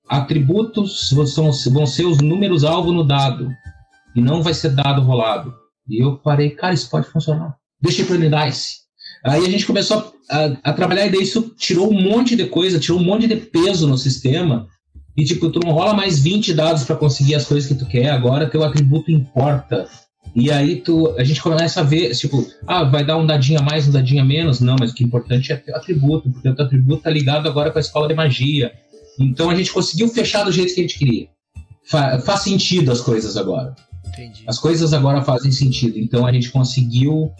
atributos são, vão ser os números alvo no dado, e não vai ser dado rolado. E eu parei, cara, isso pode funcionar. Deixa para Dice. Aí a gente começou a, a, a trabalhar e daí isso tirou um monte de coisa, tirou um monte de peso no sistema e tipo, tu não rola mais 20 dados para conseguir as coisas que tu quer, agora teu atributo importa. E aí tu, a gente começa a ver, tipo, ah, vai dar um dadinho a mais, um dadinho a menos. Não, mas o que é importante é teu atributo, porque o teu atributo tá ligado agora com a escola de magia. Então a gente conseguiu fechar do jeito que a gente queria. Fa faz sentido as coisas agora. Entendi. As coisas agora fazem sentido. Então a gente conseguiu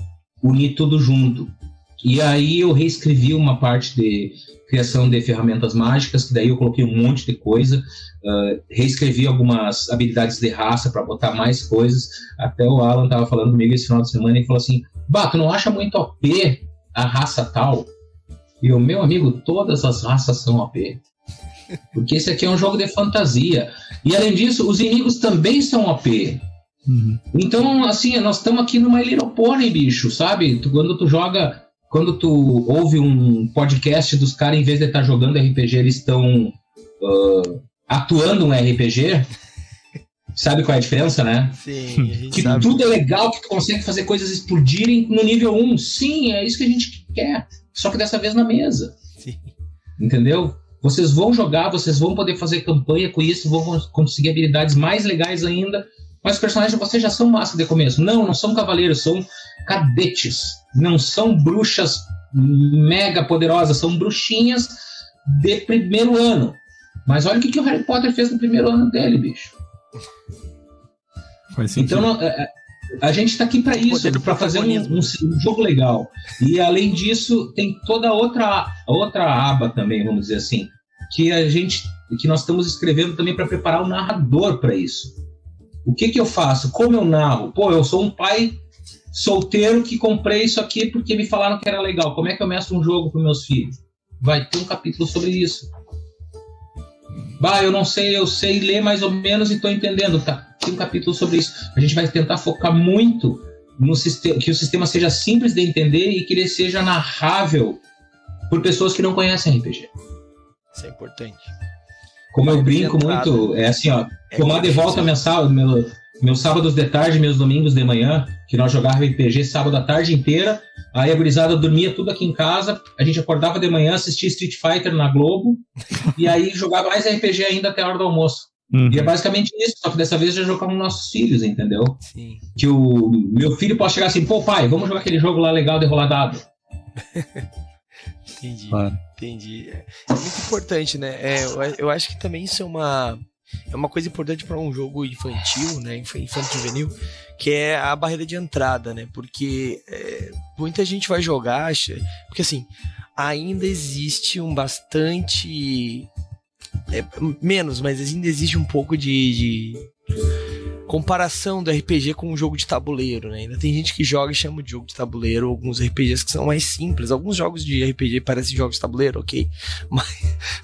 unir tudo junto. E aí eu reescrevi uma parte de criação de ferramentas mágicas, que daí eu coloquei um monte de coisa, uh, reescrevi algumas habilidades de raça para botar mais coisas. Até o Alan estava falando comigo esse final de semana e falou assim: Bah, tu não acha muito OP a raça tal? E o meu amigo, todas as raças são OP. Porque esse aqui é um jogo de fantasia. E além disso, os inimigos também são OP. Uhum. Então, assim, nós estamos aqui numa Little Pony, bicho, sabe? Tu, quando tu joga, quando tu ouve um podcast dos caras, em vez de estar tá jogando RPG, eles estão uh, atuando um RPG. Sabe qual é a diferença, né? Sim. que sabe. tudo é legal, que tu consegue fazer coisas explodirem no nível 1. Sim, é isso que a gente quer. Só que dessa vez na mesa. Sim. Entendeu? Vocês vão jogar, vocês vão poder fazer campanha com isso, vão conseguir habilidades mais legais ainda. Mas os personagens de vocês já são massa de começo. Não, não são cavaleiros, são cadetes. Não são bruxas mega poderosas, são bruxinhas de primeiro ano. Mas olha o que, que o Harry Potter fez no primeiro ano dele, bicho. Então, é, é, a gente está aqui para isso, para fazer um, um, um, jogo legal. E além disso, tem toda outra outra aba também, vamos dizer assim, que a gente que nós estamos escrevendo também para preparar o narrador para isso. O que que eu faço? Como eu narro? Pô, eu sou um pai solteiro que comprei isso aqui porque me falaram que era legal. Como é que eu mestro um jogo para meus filhos? Vai ter um capítulo sobre isso. Bah, eu não sei, eu sei ler mais ou menos e estou entendendo. Tá, tem um capítulo sobre isso. A gente vai tentar focar muito no sistema, que o sistema seja simples de entender e que ele seja narrável por pessoas que não conhecem RPG. Isso é importante. Como eu brinco muito, é assim, ó, é tomar de volta mensal, meu, meus sábados de tarde, meus domingos de manhã, que nós jogávamos RPG sábado a tarde inteira, aí a gurizada dormia tudo aqui em casa, a gente acordava de manhã, assistia Street Fighter na Globo, e aí jogava mais RPG ainda até a hora do almoço. Uhum. E é basicamente isso, só que dessa vez já jogamos nossos filhos, entendeu? Sim. Que o meu filho pode chegar assim, pô pai, vamos jogar aquele jogo lá legal de rolar dado. entendi, claro. entendi. É muito importante, né? É, eu, eu acho que também isso é uma é uma coisa importante para um jogo infantil, né, infantil juvenil, que é a barreira de entrada, né? Porque é, muita gente vai jogar, acha, porque assim, ainda existe um bastante é, menos, mas ainda existe um pouco de, de comparação do RPG com um jogo de tabuleiro, né? Ainda tem gente que joga e chama de jogo de tabuleiro, alguns RPGs que são mais simples. Alguns jogos de RPG parecem jogos de tabuleiro, ok? Mas,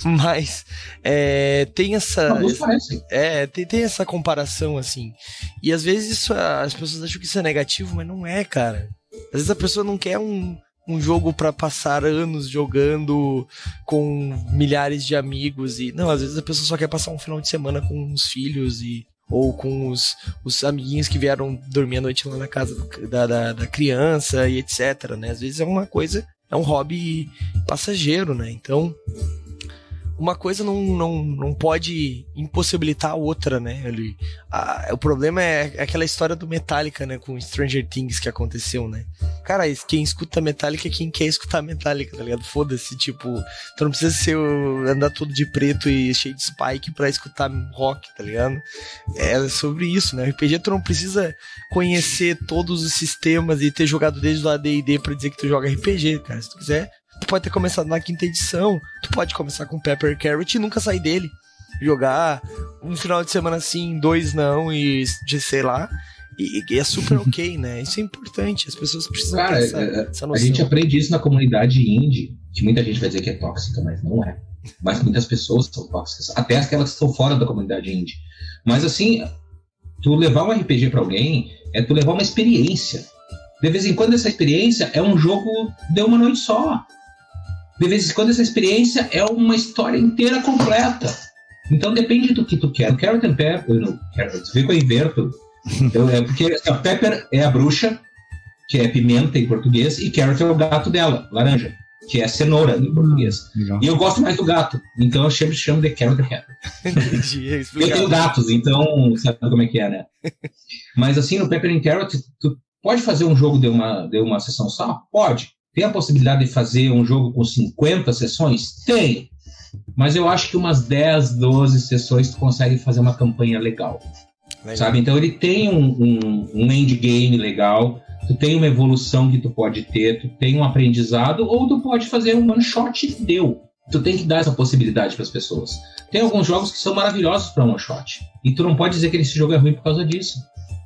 mas é, tem essa. Alguns parecem. É, tem, tem essa comparação, assim. E às vezes isso, as pessoas acham que isso é negativo, mas não é, cara. Às vezes a pessoa não quer um, um jogo para passar anos jogando com milhares de amigos e não, às vezes a pessoa só quer passar um final de semana com os filhos e ou com os, os amiguinhos que vieram dormir a noite lá na casa da, da, da, criança e etc, né? Às vezes é uma coisa, é um hobby passageiro, né? Então, uma coisa não, não, não pode impossibilitar a outra, né? Ele, a, o problema é, é aquela história do Metallica, né? Com Stranger Things que aconteceu, né? Cara, quem escuta Metallica é quem quer escutar Metallica, tá ligado? Foda-se, tipo, tu não precisa ser andar todo de preto e cheio de spike pra escutar rock, tá ligado? É sobre isso, né? RPG tu não precisa conhecer todos os sistemas e ter jogado desde o AD&D pra dizer que tu joga RPG, cara. Se tu quiser, Tu pode ter começado na quinta edição, tu pode começar com Pepper Carrot e nunca sair dele. Jogar um final de semana assim, dois não, e de sei lá. E, e é super ok, né? Isso é importante, as pessoas precisam Cara, ter essa, é, é, essa noção. A gente aprende isso na comunidade indie, que muita gente vai dizer que é tóxica, mas não é. Mas muitas pessoas são tóxicas, até aquelas que estão fora da comunidade indie. Mas assim, tu levar um RPG para alguém é tu levar uma experiência. De vez em quando essa experiência é um jogo de uma noite só de vez em quando essa experiência é uma história inteira completa. Então depende do que tu quer. O Carrot and Pepper, não, Carrot, vê que eu inverto. Eu, é porque assim, a Pepper é a bruxa, que é pimenta em português, e Carrot é o gato dela, laranja, que é cenoura em português. Legal. E eu gosto mais do gato, então eu sempre chamo de Carrot and Pepper. Entendi, é eu tenho gatos, então sabe como é que é, né? Mas assim, no Pepper and Carrot, tu pode fazer um jogo de uma, de uma sessão só? Pode. Tem a possibilidade de fazer um jogo com 50 sessões? Tem. Mas eu acho que umas 10, 12 sessões tu consegue fazer uma campanha legal. legal. Sabe? Então ele tem um, um, um endgame legal, tu tem uma evolução que tu pode ter, tu tem um aprendizado, ou tu pode fazer um one shot e deu. Tu tem que dar essa possibilidade para as pessoas. Tem alguns jogos que são maravilhosos para one shot. E tu não pode dizer que esse jogo é ruim por causa disso.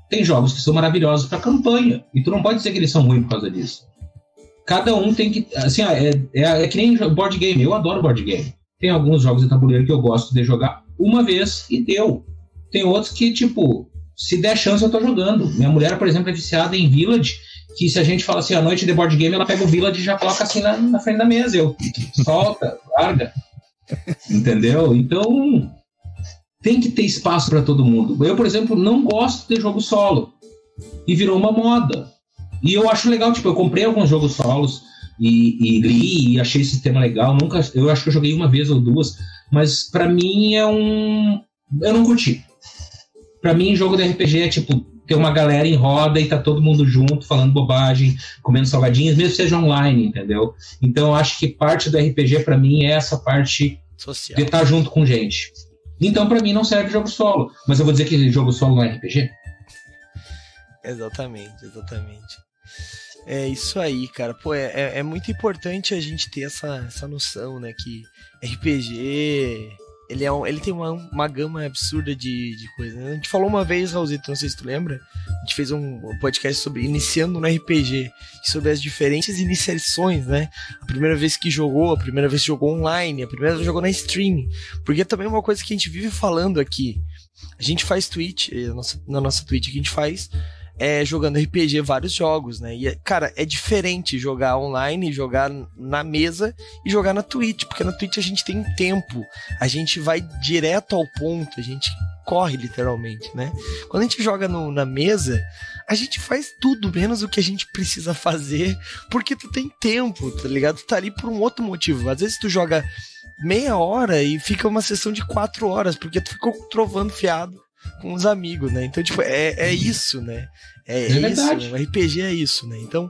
Tem jogos que são maravilhosos para campanha. E tu não pode dizer que eles são ruins por causa disso. Cada um tem que. Assim, é, é, é que nem board game. Eu adoro board game. Tem alguns jogos de tabuleiro que eu gosto de jogar uma vez e deu. Tem outros que, tipo, se der chance eu tô jogando. Minha mulher, por exemplo, é viciada em Village, que se a gente fala assim, a noite de board game, ela pega o Village e já coloca assim na, na frente da mesa. Eu solta, larga. Entendeu? Então, tem que ter espaço para todo mundo. Eu, por exemplo, não gosto de jogo solo. E virou uma moda. E eu acho legal, tipo, eu comprei alguns jogos solos e, e li e achei esse sistema legal. Nunca, eu acho que eu joguei uma vez ou duas, mas para mim é um. Eu não curti. Para mim, jogo de RPG é tipo ter uma galera em roda e tá todo mundo junto, falando bobagem, comendo salgadinhos, mesmo que seja online, entendeu? Então eu acho que parte do RPG para mim é essa parte Social. de estar tá junto com gente. Então para mim não serve jogo solo, mas eu vou dizer que jogo solo não é RPG? Exatamente, exatamente. É isso aí, cara. Pô, é, é, é muito importante a gente ter essa, essa noção, né? Que RPG ele, é um, ele tem uma, uma gama absurda de, de coisas. Né? A gente falou uma vez, Raulzito, não sei se tu lembra, a gente fez um podcast sobre iniciando no RPG, sobre as diferentes iniciações, né? A primeira vez que jogou, a primeira vez que jogou online, a primeira vez que jogou na stream. Porque também é uma coisa que a gente vive falando aqui. A gente faz Twitch, na nossa, na nossa Twitch que a gente faz, é, jogando RPG vários jogos, né? E, cara, é diferente jogar online, jogar na mesa e jogar na Twitch, porque na Twitch a gente tem tempo, a gente vai direto ao ponto, a gente corre literalmente, né? Quando a gente joga no, na mesa, a gente faz tudo menos o que a gente precisa fazer, porque tu tem tempo, tá ligado? Tu tá ali por um outro motivo. Às vezes tu joga meia hora e fica uma sessão de quatro horas, porque tu ficou trovando fiado com os amigos, né? Então, tipo, é, é isso, né? É, é isso, verdade. o RPG é isso, né? Então,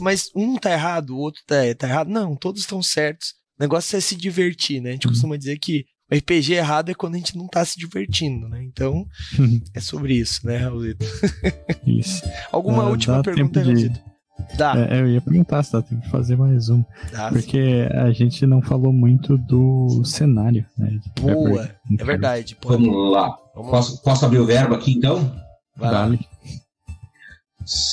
mas um tá errado, o outro tá, tá errado. Não, todos estão certos. O negócio é se divertir, né? A gente uhum. costuma dizer que o RPG errado é quando a gente não tá se divertindo, né? Então, uhum. é sobre isso, né, Raulito? Isso. Alguma última pergunta, de... Raulito? Dá. É, eu ia perguntar se dá tempo de fazer mais um. Dá, porque sim. a gente não falou muito do cenário, né? Boa, é verdade. Pode. Vamos lá. Vamos posso, posso abrir o verbo aqui então? Vai Dale.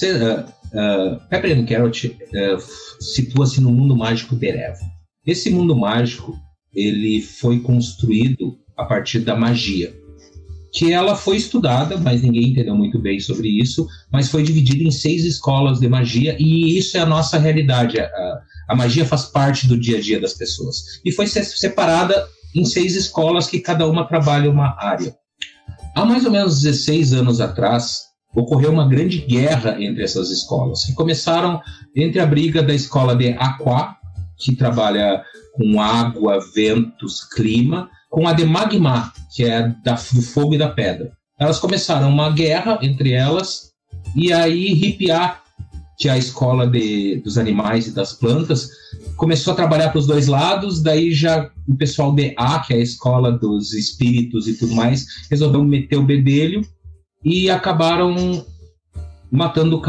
Uh, uh, Pepper and Carrot uh, situa-se no mundo mágico de Erev. Esse mundo mágico ele foi construído a partir da magia que ela foi estudada, mas ninguém entendeu muito bem sobre isso, mas foi dividida em seis escolas de magia e isso é a nossa realidade. A, a magia faz parte do dia a dia das pessoas. E foi separada em seis escolas que cada uma trabalha uma área. Há mais ou menos 16 anos atrás, ocorreu uma grande guerra entre essas escolas, que começaram entre a briga da escola de Aqua, que trabalha com água, ventos, clima, com a de Magma, que é da, do fogo e da pedra. Elas começaram uma guerra entre elas, e aí Ripiá, que é a escola de, dos animais e das plantas, começou a trabalhar para os dois lados, daí já o pessoal de A, que é a escola dos espíritos e tudo mais, resolveu meter o bedelho e acabaram matando o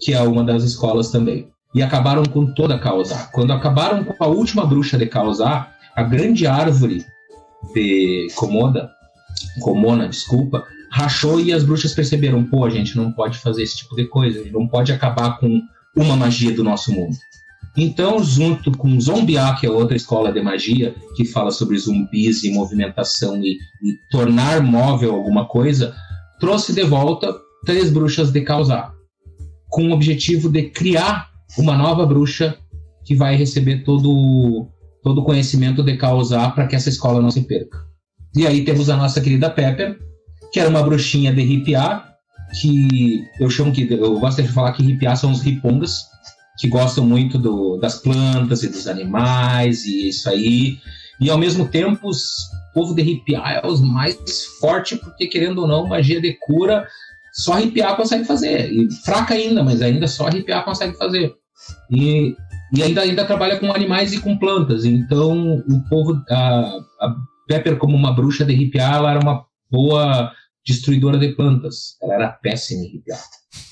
que é uma das escolas também. E acabaram com toda a Kaosá. Quando acabaram com a última bruxa de Kaosá, a grande árvore de Komoda, Komona, desculpa, rachou e as bruxas perceberam, pô, a gente não pode fazer esse tipo de coisa, a gente não pode acabar com uma magia do nosso mundo. Então, junto com Zombiá, que é outra escola de magia, que fala sobre zumbis e movimentação e, e tornar móvel alguma coisa, trouxe de volta três bruxas de causar, com o objetivo de criar uma nova bruxa que vai receber todo todo o conhecimento de causar para que essa escola não se perca. E aí temos a nossa querida Pepper, que era uma bruxinha de ripiar, que eu chamo que eu gosto de falar que ripiar são os ripongas, que gostam muito do, das plantas e dos animais e isso aí. E ao mesmo tempo, os povo de ripiar é os mais fortes, porque querendo ou não, magia de cura, só ripiar consegue fazer. E fraca ainda, mas ainda só ripiar consegue fazer. E e ainda, ainda trabalha com animais e com plantas. Então, o povo, a, a Pepper, como uma bruxa de ripiar, ela era uma boa destruidora de plantas. Ela era péssima em ripiar.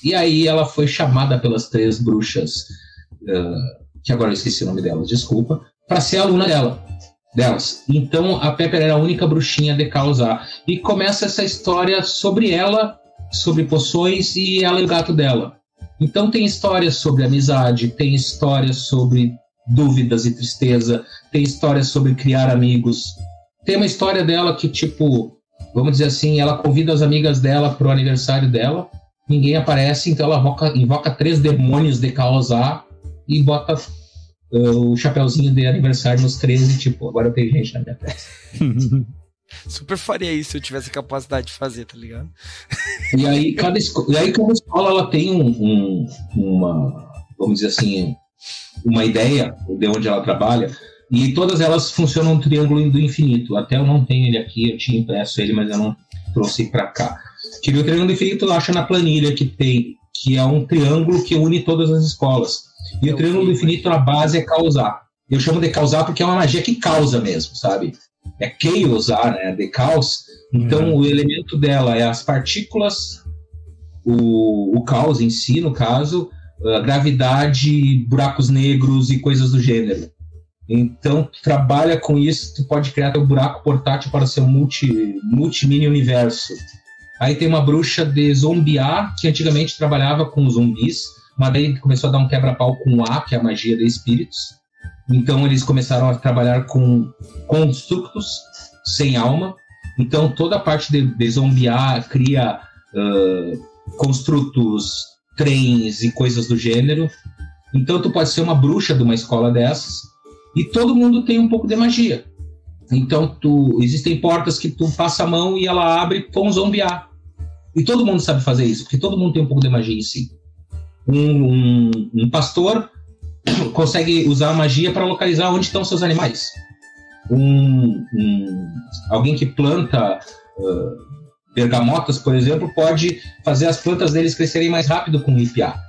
E aí ela foi chamada pelas três bruxas, uh, que agora eu esqueci o nome delas, desculpa, para ser aluna dela. Delas. Então a Pepper era a única bruxinha de causar. E começa essa história sobre ela, sobre poções e ela e o gato dela. Então tem histórias sobre amizade, tem histórias sobre dúvidas e tristeza, tem histórias sobre criar amigos. Tem uma história dela que, tipo, vamos dizer assim, ela convida as amigas dela pro aniversário dela, ninguém aparece, então ela invoca, invoca três demônios de causar e bota uh, o chapeuzinho de aniversário nos 13, tipo, agora tem gente na minha festa. Super faria isso se eu tivesse a capacidade de fazer, tá ligado? E aí, cada, esco e aí cada escola ela tem um, um, uma, vamos dizer assim, uma ideia de onde ela trabalha, e todas elas funcionam um triângulo do infinito. Até eu não tenho ele aqui, eu tinha impresso ele, mas eu não trouxe para cá. Tive o triângulo do infinito, acha na planilha que tem, que é um triângulo que une todas as escolas. E o triângulo do infinito, a base é causar. Eu chamo de causar porque é uma magia que causa mesmo, sabe? É chaosar, né? De caos. Então, uhum. o elemento dela é as partículas, o, o caos em si, no caso, a gravidade, buracos negros e coisas do gênero. Então, tu trabalha com isso, tu pode criar teu buraco portátil para ser um multi, multi-mini universo. Aí tem uma bruxa de zombiar, que antigamente trabalhava com zumbis, mas daí começou a dar um quebra-pau com A, que é a magia de espíritos. Então eles começaram a trabalhar com construtos sem alma. Então toda a parte de, de zombiar cria uh, construtos, trens e coisas do gênero. Então tu pode ser uma bruxa de uma escola dessas e todo mundo tem um pouco de magia. Então tu existem portas que tu passa a mão e ela abre com zombiar. E todo mundo sabe fazer isso, porque todo mundo tem um pouco de magia em si. Um, um, um pastor consegue usar a magia para localizar onde estão seus animais. Um, um alguém que planta uh, bergamotas, por exemplo, pode fazer as plantas deles crescerem mais rápido com o IPA.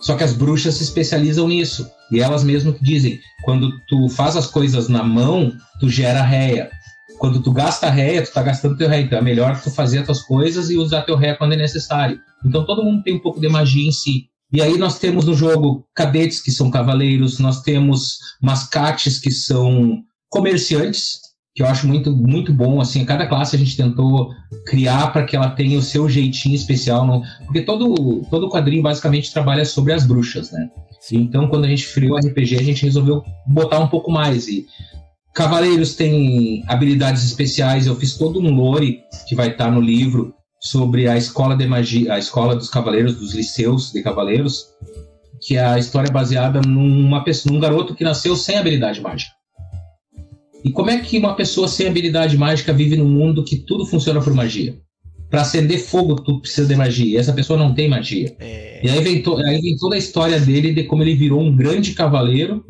Só que as bruxas se especializam nisso. E elas mesmo dizem, quando tu faz as coisas na mão, tu gera réia. Quando tu gasta réia, tu tá gastando teu réia. Então é melhor tu fazer as tuas coisas e usar teu réia quando é necessário. Então todo mundo tem um pouco de magia em si. E aí nós temos no jogo cadetes, que são cavaleiros, nós temos mascates, que são comerciantes, que eu acho muito, muito bom. Assim, cada classe a gente tentou criar para que ela tenha o seu jeitinho especial. No... Porque todo, todo quadrinho basicamente trabalha sobre as bruxas, né? Sim. Então, quando a gente criou o RPG, a gente resolveu botar um pouco mais. E Cavaleiros têm habilidades especiais. Eu fiz todo um lore que vai estar no livro sobre a escola de magia, a escola dos cavaleiros, dos liceus de cavaleiros, que é a história baseada numa pessoa, num garoto que nasceu sem habilidade mágica. E como é que uma pessoa sem habilidade mágica vive num mundo que tudo funciona por magia? Para acender fogo, tu precisa de magia. E essa pessoa não tem magia. É... E aí vem, to, aí vem toda a história dele de como ele virou um grande cavaleiro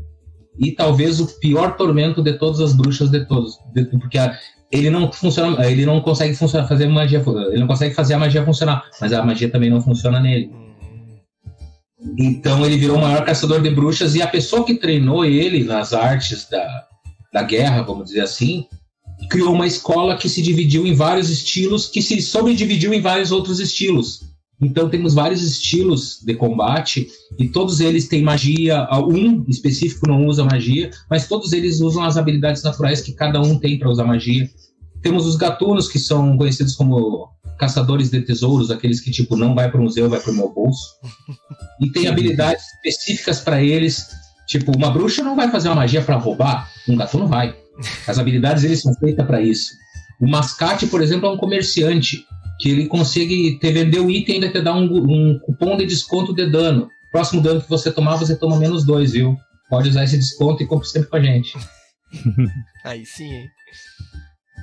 e talvez o pior tormento de todas as bruxas de todos, de, porque a, ele não funciona, ele não consegue funcionar, fazer magia, ele não consegue fazer a magia funcionar, mas a magia também não funciona nele. Então ele virou o maior caçador de bruxas e a pessoa que treinou ele nas artes da, da guerra, vamos dizer assim, criou uma escola que se dividiu em vários estilos, que se subdividiu em vários outros estilos. Então temos vários estilos de combate e todos eles têm magia. Um específico não usa magia, mas todos eles usam as habilidades naturais que cada um tem para usar magia. Temos os gatunos que são conhecidos como caçadores de tesouros, aqueles que tipo não vai para o museu, vai para o meu bolso. E tem habilidades específicas para eles. Tipo, uma bruxa não vai fazer uma magia para roubar, um gatuno vai. As habilidades eles são feitas para isso. O mascate, por exemplo, é um comerciante que ele consegue te vender o item e ainda te dar um, um cupom de desconto de dano. Próximo dano que você tomar, você toma menos dois, viu? Pode usar esse desconto e compre sempre com a gente. Aí sim, hein?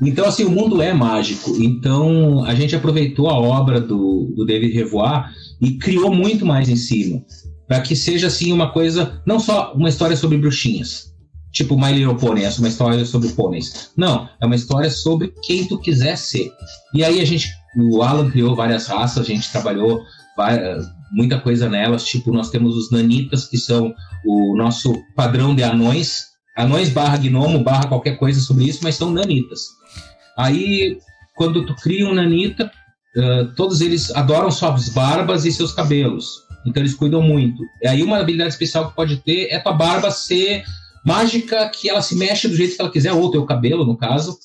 Então, assim, o mundo é mágico. Então, a gente aproveitou a obra do, do David Revoir e criou muito mais em cima. Para que seja, assim, uma coisa, não só uma história sobre bruxinhas. Tipo My Little Pony, essa é uma história sobre pôneis. Não, é uma história sobre quem tu quiser ser. E aí a gente o Alan criou várias raças, a gente trabalhou muita coisa nelas, tipo, nós temos os nanitas, que são o nosso padrão de anões, anões barra gnomo, barra qualquer coisa sobre isso, mas são nanitas. Aí, quando tu cria um nanita, uh, todos eles adoram suas barbas e seus cabelos, então eles cuidam muito. E aí uma habilidade especial que pode ter é tua barba ser mágica, que ela se mexe do jeito que ela quiser, ou teu cabelo, no caso,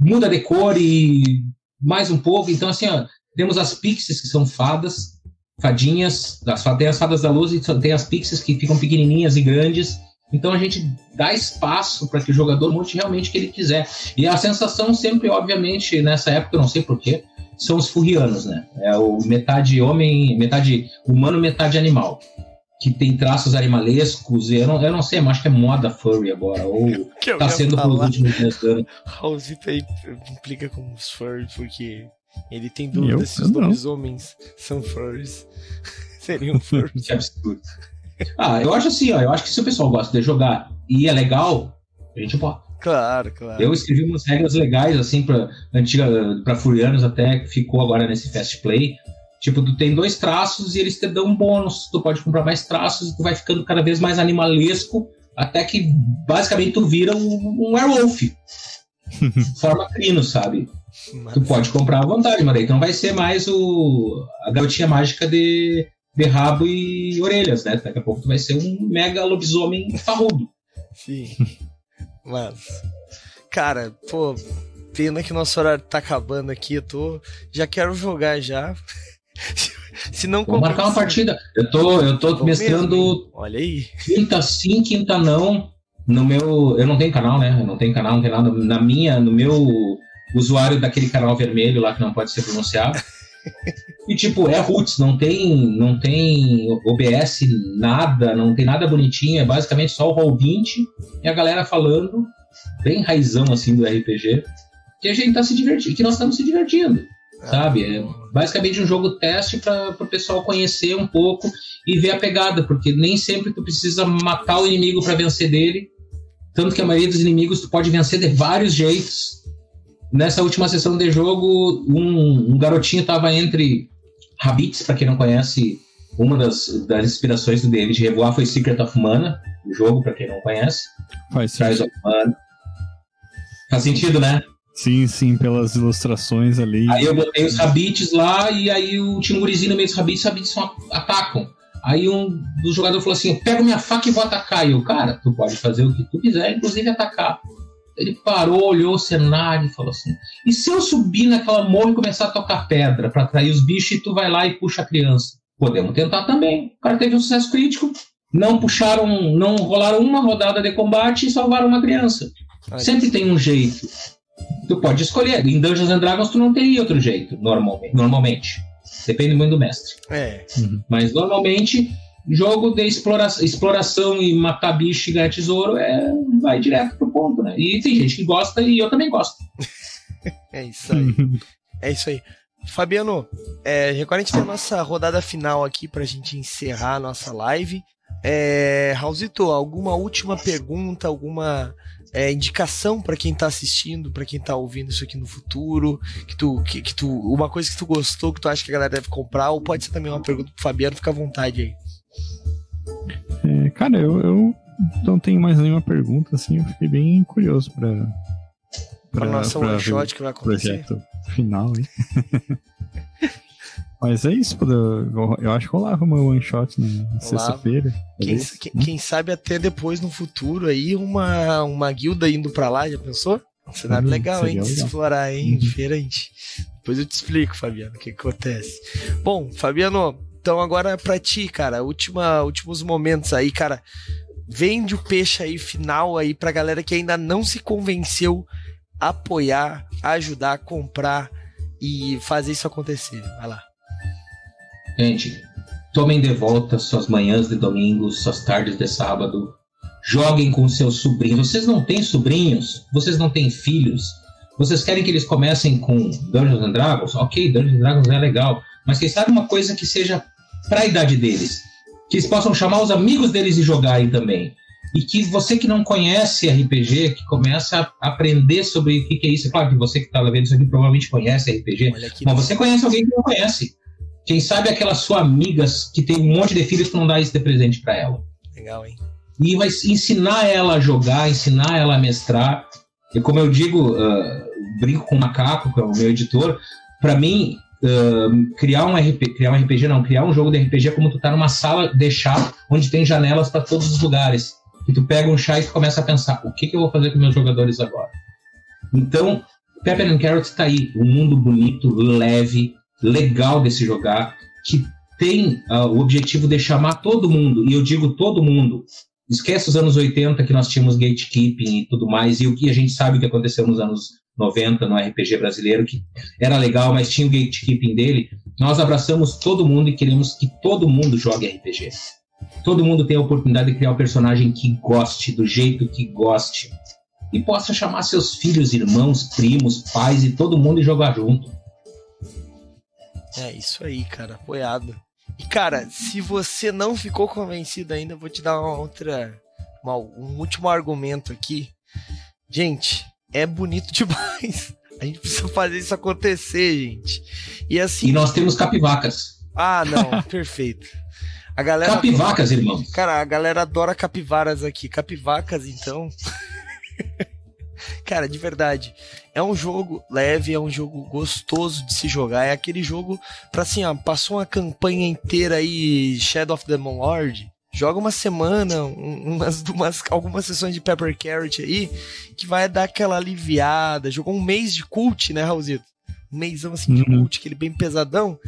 muda de cor e mais um pouco. Então, assim, ó, temos as pixies, que são fadas, fadinhas, tem as fadas da luz e tem as pixies que ficam pequenininhas e grandes. Então a gente dá espaço para que o jogador monte realmente o que ele quiser. E a sensação sempre, obviamente, nessa época, eu não sei porquê, são os furrianos, né? É o metade homem, metade humano, metade animal. Que tem traços animalescos, e eu não, eu não sei, mas acho que é moda furry agora, ou que tá sendo pelos últimos 10 anos. Raulzito aí implica com os furry, porque ele tem dúvida se os dois homens são furries. Seriam furries. que absurdo. Ah, eu acho assim, ó, eu acho que se o pessoal gosta de jogar e é legal, a gente bota. Claro, claro. Eu escrevi umas regras legais, assim, pra, antiga, pra Furianos até, que ficou agora nesse Fast Play. Tipo, tu tem dois traços e eles te dão um bônus. Tu pode comprar mais traços e tu vai ficando cada vez mais animalesco, até que basicamente tu vira um, um werewolf. Forma crino, sabe? Mas... Tu pode comprar à vontade, mas daí tu não vai ser mais o, a garotinha mágica de, de rabo e orelhas, né? Daqui a pouco tu vai ser um mega lobisomem farrudo. Sim. Mas, cara, pô, pena que nosso horário tá acabando aqui. Eu tô. Já quero jogar já. Se não Vou marcar uma partida. Eu tô, eu tô mestrando. Mesmo, Olha aí. Quinta sim, quinta não. No meu. Eu não tenho canal, né? Eu não tenho canal, não tem nada. Na minha, no meu usuário daquele canal vermelho lá que não pode ser pronunciado. E tipo, é roots, não tem, não tem OBS, nada, não tem nada bonitinho, é basicamente só o Roll20 e a galera falando, bem raizão assim do RPG, que a gente tá se divertindo, que nós estamos se divertindo, sabe? É basicamente um jogo teste para o pessoal conhecer um pouco e ver a pegada, porque nem sempre tu precisa matar o inimigo para vencer dele, tanto que a maioria dos inimigos tu pode vencer de vários jeitos. Nessa última sessão de jogo, um, um garotinho estava entre Habits, para quem não conhece, uma das, das inspirações do David Revoar foi Secret of Mana, o jogo, para quem não conhece. Faz sentido. Faz sentido, né? Sim, sim, pelas ilustrações ali. Aí eu botei os Habits lá e aí o, tinha um gurizinho no meio dos Habits, os Habits atacam. Aí um dos jogadores falou assim: pega minha faca e vou atacar. E eu, cara, tu pode fazer o que tu quiser, inclusive atacar. Ele parou, olhou o cenário e falou assim: e se eu subir naquela morra e começar a tocar pedra para atrair os bichos e tu vai lá e puxa a criança? Podemos tentar também. O cara teve um sucesso crítico, não puxaram, não rolaram uma rodada de combate e salvaram uma criança. Sempre tem um jeito. Tu pode escolher. Em Dungeons and Dragons tu não teria outro jeito, normalmente. normalmente. Depende muito do mestre. É. Uhum. Mas normalmente jogo de exploração, exploração e matar bicho e ganhar tesouro é, vai direto pro ponto, né? E tem gente que gosta e eu também gosto. é isso aí. é isso aí. Fabiano, é, agora a gente tem a nossa rodada final aqui pra gente encerrar a nossa live. É, Raulzito, alguma última pergunta, alguma é, indicação para quem tá assistindo, para quem tá ouvindo isso aqui no futuro, que tu, que, que, tu, uma coisa que tu gostou, que tu acha que a galera deve comprar, ou pode ser também uma pergunta pro Fabiano, fica à vontade aí. É, cara, eu, eu não tenho mais nenhuma pergunta, assim, eu fiquei bem curioso pra. Pra, pra nossa one shot que vai acontecer. Projeto final, hein? Mas é isso, eu, acho que rolava uma one shot na sexta-feira. Quem, quem, quem, sabe até depois no futuro aí uma, uma guilda indo pra lá, já pensou? Um cenário hum, legal, hein? De se explorar, hein? Uhum. Diferente. Depois eu te explico, Fabiano, o que, que acontece. Bom, Fabiano, então agora pra ti, cara, última, últimos momentos aí, cara. Vende o peixe aí final aí pra galera que ainda não se convenceu apoiar, ajudar, comprar e fazer isso acontecer. Vai lá. Gente, tomem de volta suas manhãs de domingo, suas tardes de sábado. Joguem com seus sobrinhos. Vocês não têm sobrinhos? Vocês não têm filhos? Vocês querem que eles comecem com Dungeons and Dragons? Ok, Dungeons and Dragons é legal. Mas quem sabe uma coisa que seja para a idade deles. Que eles possam chamar os amigos deles e jogarem também. E que você que não conhece RPG, que começa a aprender sobre o que, é isso. Claro que você que está vendo isso aqui provavelmente conhece RPG, mas você conhece alguém que não conhece. Quem sabe aquela sua amiga que tem um monte de filhos que não dá esse de presente para ela. Legal, hein? E vai ensinar ela a jogar, ensinar ela a mestrar. E como eu digo, uh, brinco com o Macaco, que é o meu editor, para mim, Uh, criar um RPG, criar um RPG não, criar um jogo de RPG é como tu tá numa sala de chá onde tem janelas para todos os lugares. E tu pega um chá e tu começa a pensar, o que, que eu vou fazer com meus jogadores agora? Então, Pepper and Carrot tá aí, um mundo bonito, leve, legal de se jogar, que tem uh, o objetivo de chamar todo mundo, e eu digo todo mundo. Esquece os anos 80 que nós tínhamos gatekeeping e tudo mais, e o que a gente sabe que aconteceu nos anos 90 no RPG brasileiro, que era legal, mas tinha o gatekeeping dele. Nós abraçamos todo mundo e queremos que todo mundo jogue RPG. Todo mundo tenha a oportunidade de criar um personagem que goste, do jeito que goste. E possa chamar seus filhos, irmãos, primos, pais e todo mundo e jogar junto. É isso aí, cara. Apoiado. E, cara, se você não ficou convencido ainda, eu vou te dar uma outra. Uma, um último argumento aqui. Gente, é bonito demais. A gente precisa fazer isso acontecer, gente. E assim. E nós temos capivacas. Ah, não, perfeito. A galera capivacas, irmão. Cara, a galera adora capivaras aqui. Capivacas, então. Cara, de verdade, é um jogo leve, é um jogo gostoso de se jogar. É aquele jogo pra assim, ó, passou uma campanha inteira aí, Shadow of the Lord. Joga uma semana, umas, umas, algumas sessões de Pepper Carrot aí, que vai dar aquela aliviada. Jogou um mês de cult, né, Raulzito? Um mêsão assim de uhum. cult, aquele bem pesadão.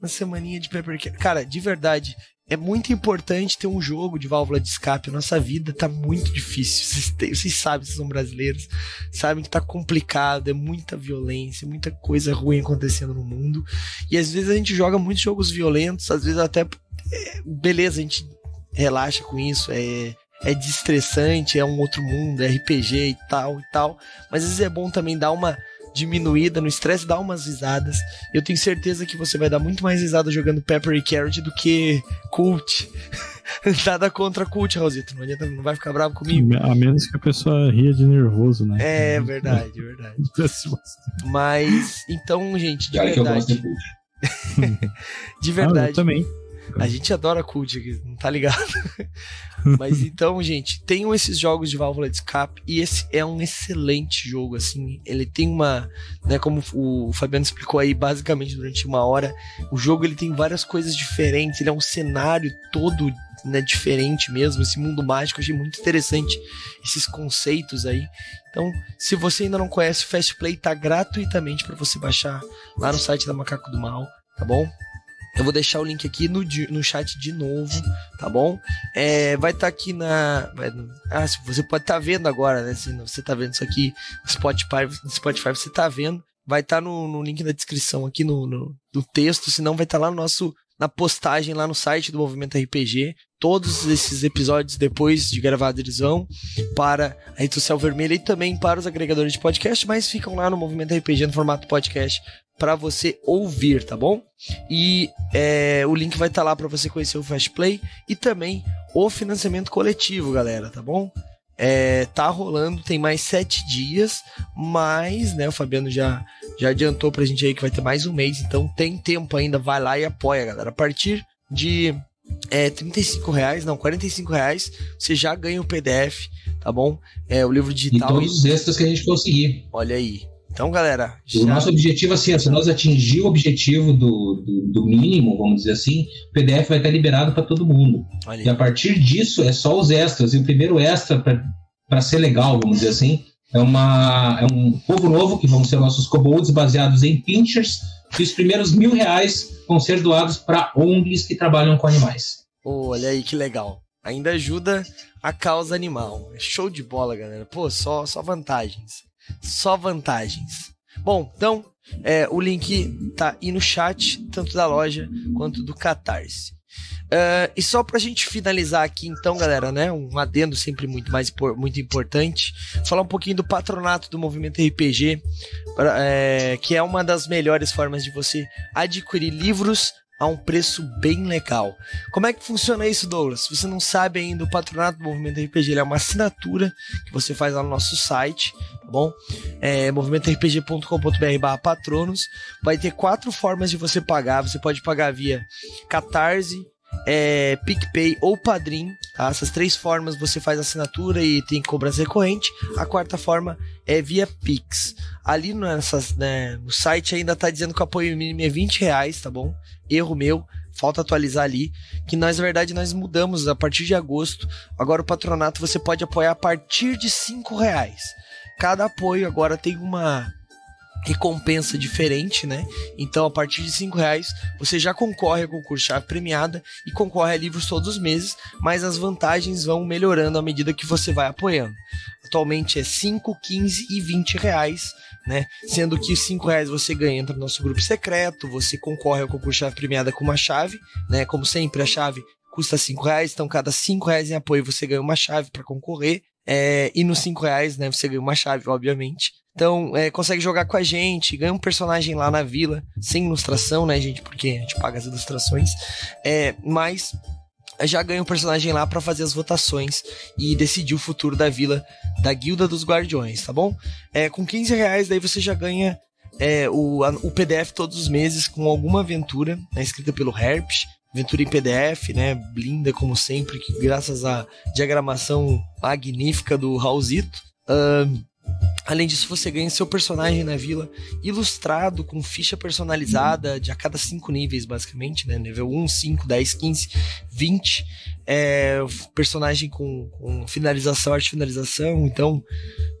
Uma semaninha de Pepper Carrot. Cara, de verdade, é muito importante ter um jogo de válvula de escape. Nossa vida tá muito difícil. Vocês, têm, vocês sabem, vocês são brasileiros, sabem que tá complicado, é muita violência, muita coisa ruim acontecendo no mundo. E às vezes a gente joga muitos jogos violentos, às vezes até. É, beleza, a gente relaxa com isso, é, é desestressante, é um outro mundo, é RPG e tal e tal. Mas às vezes é bom também dar uma diminuída no estresse, dá umas risadas. Eu tenho certeza que você vai dar muito mais risada jogando Pepper e Carrot do que Cult. Nada contra Cult, Rosito. Não, adianta, não vai ficar bravo comigo. A menos que a pessoa ria de nervoso, né? É verdade, é verdade. Mas, então, gente, de verdade. de verdade. Ah, eu também. A gente adora cult não tá ligado? Mas então, gente, tenham esses jogos de válvula de escape e esse é um excelente jogo, assim. Ele tem uma, né, como o Fabiano explicou aí basicamente durante uma hora, o jogo ele tem várias coisas diferentes, ele é um cenário todo né, diferente mesmo, esse mundo mágico, eu achei muito interessante esses conceitos aí. Então, se você ainda não conhece o Fast Play, tá gratuitamente para você baixar lá no site da Macaco do Mal, tá bom? Eu vou deixar o link aqui no, no chat de novo, tá bom? É, vai estar tá aqui na. Ah, você pode estar tá vendo agora, né? Se você está vendo isso aqui no Spotify, no Spotify você está vendo. Vai estar tá no, no, link da descrição aqui no, no, no texto, senão vai estar tá lá no nosso na postagem lá no site do Movimento RPG. Todos esses episódios depois de gravado eles vão para a rede social vermelha e também para os agregadores de podcast, mas ficam lá no Movimento RPG no formato podcast para você ouvir, tá bom? E é, o link vai estar tá lá para você conhecer o Fast Play e também o financiamento coletivo, galera, tá bom? É, tá rolando, tem mais sete dias, mas, né, o Fabiano já, já adiantou pra gente aí que vai ter mais um mês, então tem tempo ainda, vai lá e apoia, galera. A partir de é, 35 reais, não, 45 reais, você já ganha o PDF, tá bom? É, o livro digital. E todos os extras que a gente conseguir. Olha aí, então, galera. Já... O nosso objetivo, assim, se nós atingir o objetivo do, do, do, mínimo, vamos dizer assim, o PDF vai estar liberado para todo mundo. E a partir disso é só os extras. E o primeiro extra, para ser legal, vamos dizer assim, é, uma, é um povo novo, que vão ser nossos kobolds, baseados em pinchers. E os primeiros mil reais vão ser doados para ONGs que trabalham com animais. Oh, olha aí que legal. Ainda ajuda a causa animal. Show de bola, galera. Pô, só, só vantagens só vantagens. Bom, então é, o link tá aí no chat, tanto da loja quanto do Catarse. Uh, e só pra gente finalizar aqui, então, galera, né? Um adendo sempre muito mais muito importante. Falar um pouquinho do patronato do movimento RPG, pra, é, que é uma das melhores formas de você adquirir livros a um preço bem legal. Como é que funciona isso, Douglas? Se você não sabe ainda, o Patronato do Movimento RPG é uma assinatura que você faz lá no nosso site, tá bom? É movimentorpg.com.br patronos. Vai ter quatro formas de você pagar. Você pode pagar via Catarse, é, PicPay ou Padrim, tá? Essas três formas você faz assinatura e tem cobrança recorrente. A quarta forma é via Pix. Ali nessas, né, no site ainda tá dizendo que o apoio mínimo é 20 reais, tá bom? erro meu, falta atualizar ali, que nós, na verdade, nós mudamos a partir de agosto. Agora o patronato você pode apoiar a partir de cinco reais. Cada apoio agora tem uma recompensa diferente, né? Então, a partir de cinco reais, você já concorre ao concurso chave premiada e concorre a livros todos os meses, mas as vantagens vão melhorando à medida que você vai apoiando. Atualmente é 5, 15 e 20 reais, né? Sendo que 5 reais você ganha entra no nosso grupo secreto, você concorre ao concurso chave premiada com uma chave, né? Como sempre, a chave custa 5 reais, então cada 5 reais em apoio você ganha uma chave para concorrer. É, e nos 5 reais, né, você ganha uma chave, obviamente. Então, é, consegue jogar com a gente, ganha um personagem lá na vila, sem ilustração, né, gente? Porque a gente paga as ilustrações. É, mas já ganha um personagem lá para fazer as votações e decidir o futuro da vila da Guilda dos Guardiões, tá bom? É, com 15 reais, daí você já ganha é, o, a, o PDF todos os meses com alguma aventura, né, escrita pelo Herp, aventura em PDF, né, blinda como sempre, que graças à diagramação magnífica do Raulzito. Uh, Além disso, você ganha seu personagem na vila ilustrado com ficha personalizada de a cada 5 níveis, basicamente, né? Nível 1, 5, 10, 15, 20. É, personagem com, com finalização, arte finalização. Então,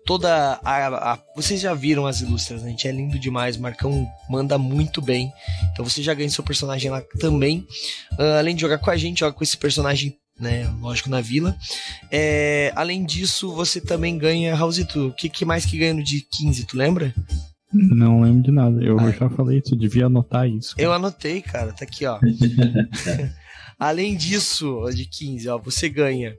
toda a, a, Vocês já viram as ilustras, né? Gente, é lindo demais. O Marcão manda muito bem. Então você já ganha seu personagem lá também. Uh, além de jogar com a gente, joga com esse personagem né? Lógico, na vila. É, além disso, você também ganha, Raulzito, o que, que mais que ganha no dia 15, tu lembra? Não lembro de nada. Eu Ai. já falei, tu devia anotar isso. Cara. Eu anotei, cara, tá aqui, ó. além disso, de 15, ó, você ganha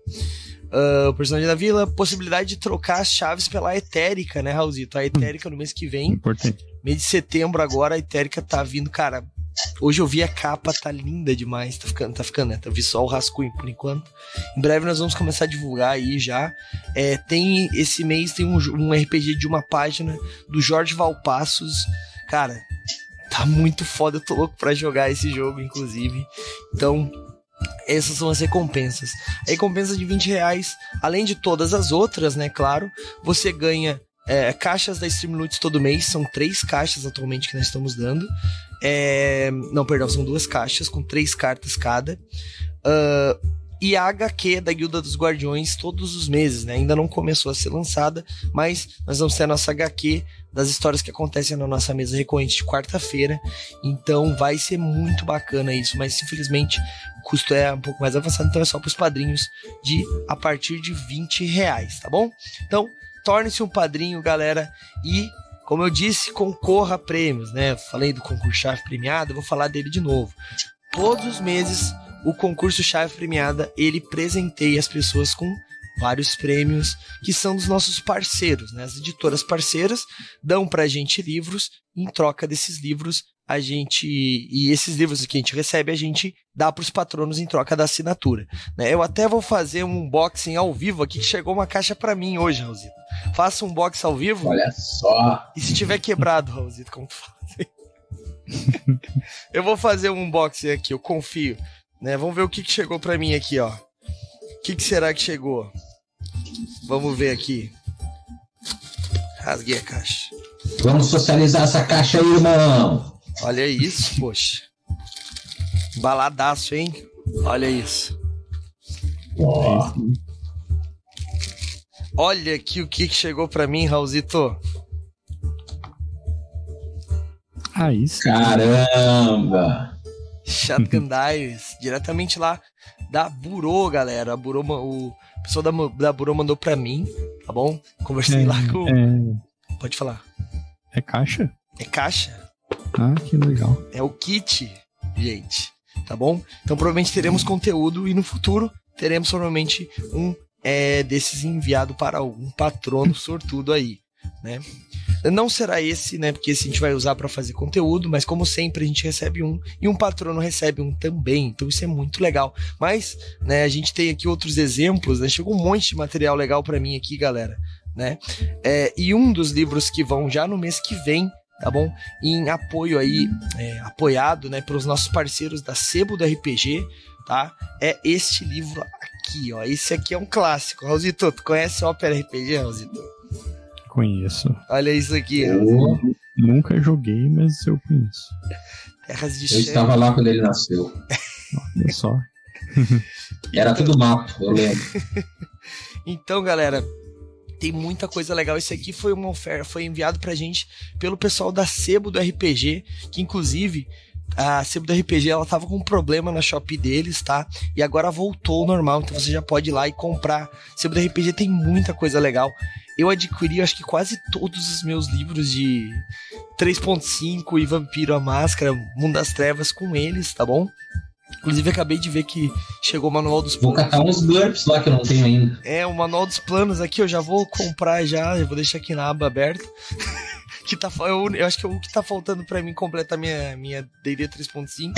uh, o personagem da vila, possibilidade de trocar as chaves pela Etérica, né, Raulzito? A Etérica no mês que vem. Importante. Mês de setembro agora, a Etérica tá vindo, cara, Hoje eu vi a capa, tá linda demais. Tá ficando, tá ficando, né? Eu vi só o rascunho por enquanto. Em breve nós vamos começar a divulgar aí já. É, tem esse mês tem um, um RPG de uma página do Jorge Valpassos. Cara, tá muito foda. Eu tô louco pra jogar esse jogo, inclusive. Então, essas são as recompensas. A recompensa de 20 reais, além de todas as outras, né? Claro, você ganha é, caixas da Streamloots todo mês, são três caixas atualmente que nós estamos dando. É, não, perdão, são duas caixas com três cartas cada. Uh, e a HQ da Guilda dos Guardiões todos os meses, né? Ainda não começou a ser lançada, mas nós vamos ter a nossa HQ das histórias que acontecem na nossa mesa recorrente de quarta-feira. Então vai ser muito bacana isso, mas infelizmente o custo é um pouco mais avançado, então é só para os padrinhos de a partir de 20 reais, tá bom? Então torne-se um padrinho, galera, e como eu disse, concorra a prêmios, né? Falei do concurso chave premiada, vou falar dele de novo. Todos os meses, o concurso chave premiada, ele presenteia as pessoas com vários prêmios que são dos nossos parceiros, né? As editoras parceiras dão pra gente livros, em troca desses livros a gente e esses livros que a gente recebe a gente dá para os patronos em troca da assinatura. Né? Eu até vou fazer um unboxing ao vivo aqui que chegou uma caixa para mim hoje, Raulzito. Faça um unboxing ao vivo. Olha só. E se tiver quebrado, Raulzito, como tu faz? eu vou fazer um unboxing aqui, eu confio. Né? Vamos ver o que, que chegou para mim aqui, ó. O que, que será que chegou? Vamos ver aqui. Rasguei a caixa. Vamos socializar essa caixa aí, irmão. Olha isso, poxa. Baladaço, hein? Olha isso. Oh. Olha aqui o que chegou para mim, Raulzito. Ah, isso. Caramba! Shotgun Dives, diretamente lá da Burô, galera. A Burô, o pessoal da, da Burô mandou pra mim, tá bom? Conversei é, lá com. É... Pode falar. É caixa? É caixa. Ah, que legal. É o kit, gente. Tá bom? Então provavelmente teremos conteúdo e no futuro teremos provavelmente um é, desses enviado para algum patrono sortudo aí, né? Não será esse, né? Porque esse a gente vai usar para fazer conteúdo, mas como sempre a gente recebe um e um patrono recebe um também. Então isso é muito legal. Mas, né, a gente tem aqui outros exemplos, né? Chegou um monte de material legal para mim aqui, galera, né? É, e um dos livros que vão já no mês que vem tá bom? Em apoio aí, é, apoiado, né, pelos nossos parceiros da Sebo do RPG, tá? É este livro aqui, ó. Esse aqui é um clássico. Raulzito, tu conhece Opera RPG, Raulzito? Conheço. Olha isso aqui, eu Nunca joguei, mas eu conheço. Terras de Eu estava lá quando ele nasceu. Olha só. Era tudo mato, eu lembro. então, galera, Tem muita coisa legal. Esse aqui foi uma oferta, foi enviado pra gente pelo pessoal da Sebo do RPG, que inclusive a Sebo do RPG ela tava com um problema na Shopee deles, tá? E agora voltou ao normal, então você já pode ir lá e comprar. Sebo do RPG tem muita coisa legal. Eu adquiri, acho que quase todos os meus livros de 3.5 e Vampiro a Máscara, Mundo das Trevas com eles, tá bom? Inclusive, acabei de ver que chegou o manual dos planos. Vou catar uns GURPS lá que eu não tenho ainda. É, o manual dos planos aqui eu já vou comprar já, eu vou deixar aqui na aba aberta. que tá, eu, eu, acho que o que tá faltando para mim completar minha, minha D&D 3.5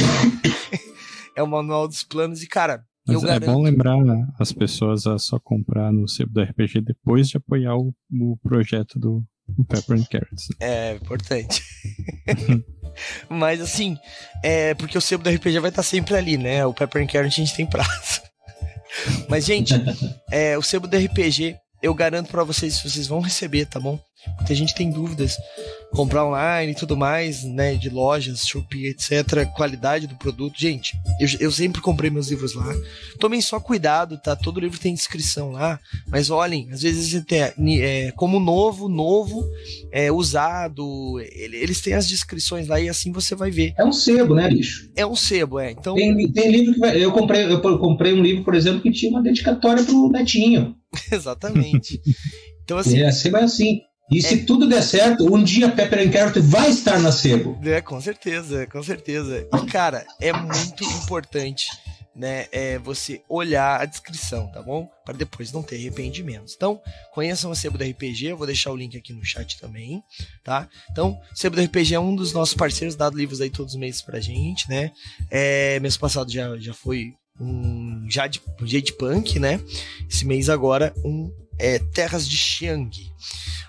é o manual dos planos e, cara, mas é garanto... bom lembrar as pessoas a só comprar no sebo do RPG depois de apoiar o, o projeto do Pepper and Carrots. É, importante. Mas assim, é porque o sebo do RPG vai estar sempre ali, né? O Pepper and Carrots a gente tem prazo. Mas, gente, é, o sebo do RPG eu garanto para vocês, vocês vão receber, tá bom? Muita gente tem dúvidas. Comprar online e tudo mais, né? De lojas, Shopee, etc. Qualidade do produto. Gente, eu, eu sempre comprei meus livros lá. Tomem só cuidado, tá? Todo livro tem descrição lá. Mas olhem, às vezes até, é, como novo, novo, é, usado. Eles têm as descrições lá e assim você vai ver. É um sebo, né, bicho? É um sebo, é. Então... Tem, tem livro que vai, eu comprei, eu comprei um livro, por exemplo, que tinha uma dedicatória pro netinho. Exatamente. Então, assim. É, sebo é assim. E se é. tudo der certo, um dia Pepper and Carrot vai estar na sebo. É, com certeza, com certeza. E, cara, é muito importante, né, é você olhar a descrição, tá bom? Para depois não ter arrependimentos. Então, conheçam o Sebo do RPG, eu vou deixar o link aqui no chat também, tá? Então, o Sebo do RPG é um dos nossos parceiros, dado livros aí todos os meses pra gente, né? É, mês passado já, já foi um Jade, Jade Punk, né? Esse mês agora um é, Terras de Xiang.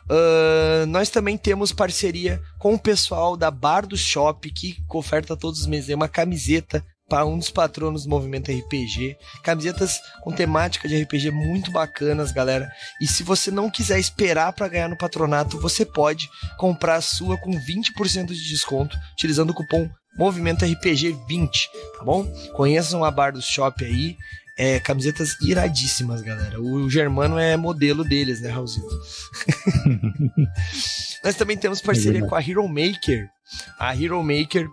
Uh, nós também temos parceria com o pessoal da Bar do Shop, que oferta todos os meses uma camiseta para um dos patronos do movimento RPG. Camisetas com temática de RPG muito bacanas, galera. E se você não quiser esperar para ganhar no patronato, você pode comprar a sua com 20% de desconto, utilizando o cupom Movimento RPG 20, tá bom? Conheçam a Bar do Shop aí. É, camisetas iradíssimas, galera. O, Germano é modelo deles, né, Raulzito? Nós também temos parceria é com a Hero Maker. A Hero Maker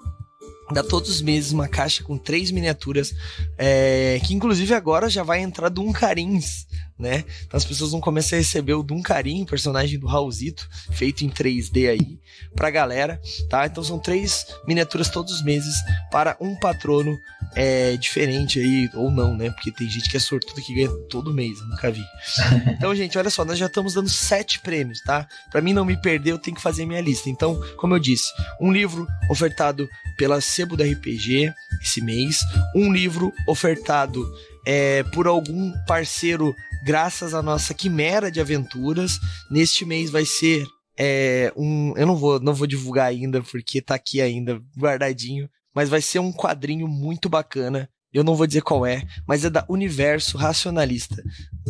dá todos os meses uma caixa com três miniaturas, é, que inclusive agora já vai entrar Duncarins, né? Então as pessoas vão começar a receber o Duncarim, personagem do Raulzito, feito em 3D aí, pra galera, tá? Então são três miniaturas todos os meses para um patrono é, diferente aí, ou não, né? Porque tem gente que é sortudo que ganha todo mês, eu nunca vi. Então, gente, olha só, nós já estamos dando sete prêmios, tá? Para mim não me perder, eu tenho que fazer minha lista. Então, como eu disse, um livro ofertado pela Sebo da RPG esse mês, um livro ofertado é, por algum parceiro graças à nossa quimera de aventuras. Neste mês vai ser é, um. Eu não vou, não vou divulgar ainda, porque tá aqui ainda guardadinho mas vai ser um quadrinho muito bacana. Eu não vou dizer qual é, mas é da Universo Racionalista.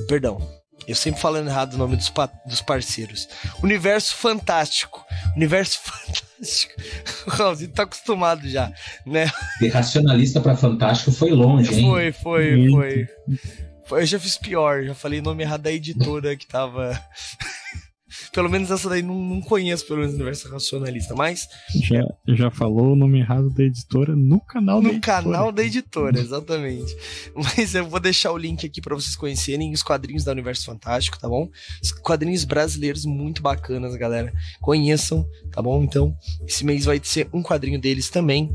Perdão, eu sempre falando errado o nome dos, pa dos parceiros. Universo Fantástico. Universo Fantástico. O Raulzinho tá acostumado já, né? De racionalista para fantástico foi longe, hein? Foi, foi, foi. foi. Eu já fiz pior, já falei nome errado da editora que tava. Pelo menos essa daí não, não conheço, pelo menos, o universo racionalista, mas. Já, já falou o nome errado da editora no canal no da editora. No canal da editora, exatamente. mas eu vou deixar o link aqui para vocês conhecerem os quadrinhos da Universo Fantástico, tá bom? Os quadrinhos brasileiros muito bacanas, galera. Conheçam, tá bom? Então, esse mês vai ser um quadrinho deles também.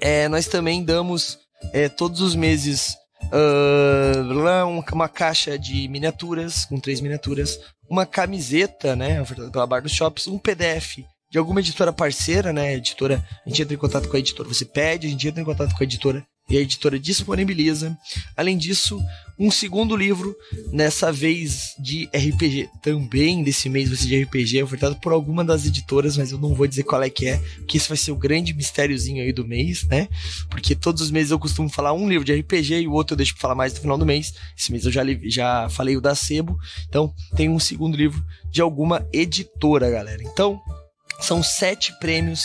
É, nós também damos é, todos os meses uh, uma caixa de miniaturas, com três miniaturas, uma camiseta, né, ofertada pela Bar dos Shops, um PDF de alguma editora parceira, né, editora, a gente entra em contato com a editora, você pede, a gente entra em contato com a editora e a editora disponibiliza. Além disso, um segundo livro, nessa vez de RPG, também desse mês vai ser de RPG, ofertado por alguma das editoras, mas eu não vou dizer qual é que é, porque isso vai ser o grande mistériozinho aí do mês, né? Porque todos os meses eu costumo falar um livro de RPG e o outro eu deixo pra falar mais no final do mês. Esse mês eu já, já falei o da Sebo, então tem um segundo livro de alguma editora, galera. Então, são sete prêmios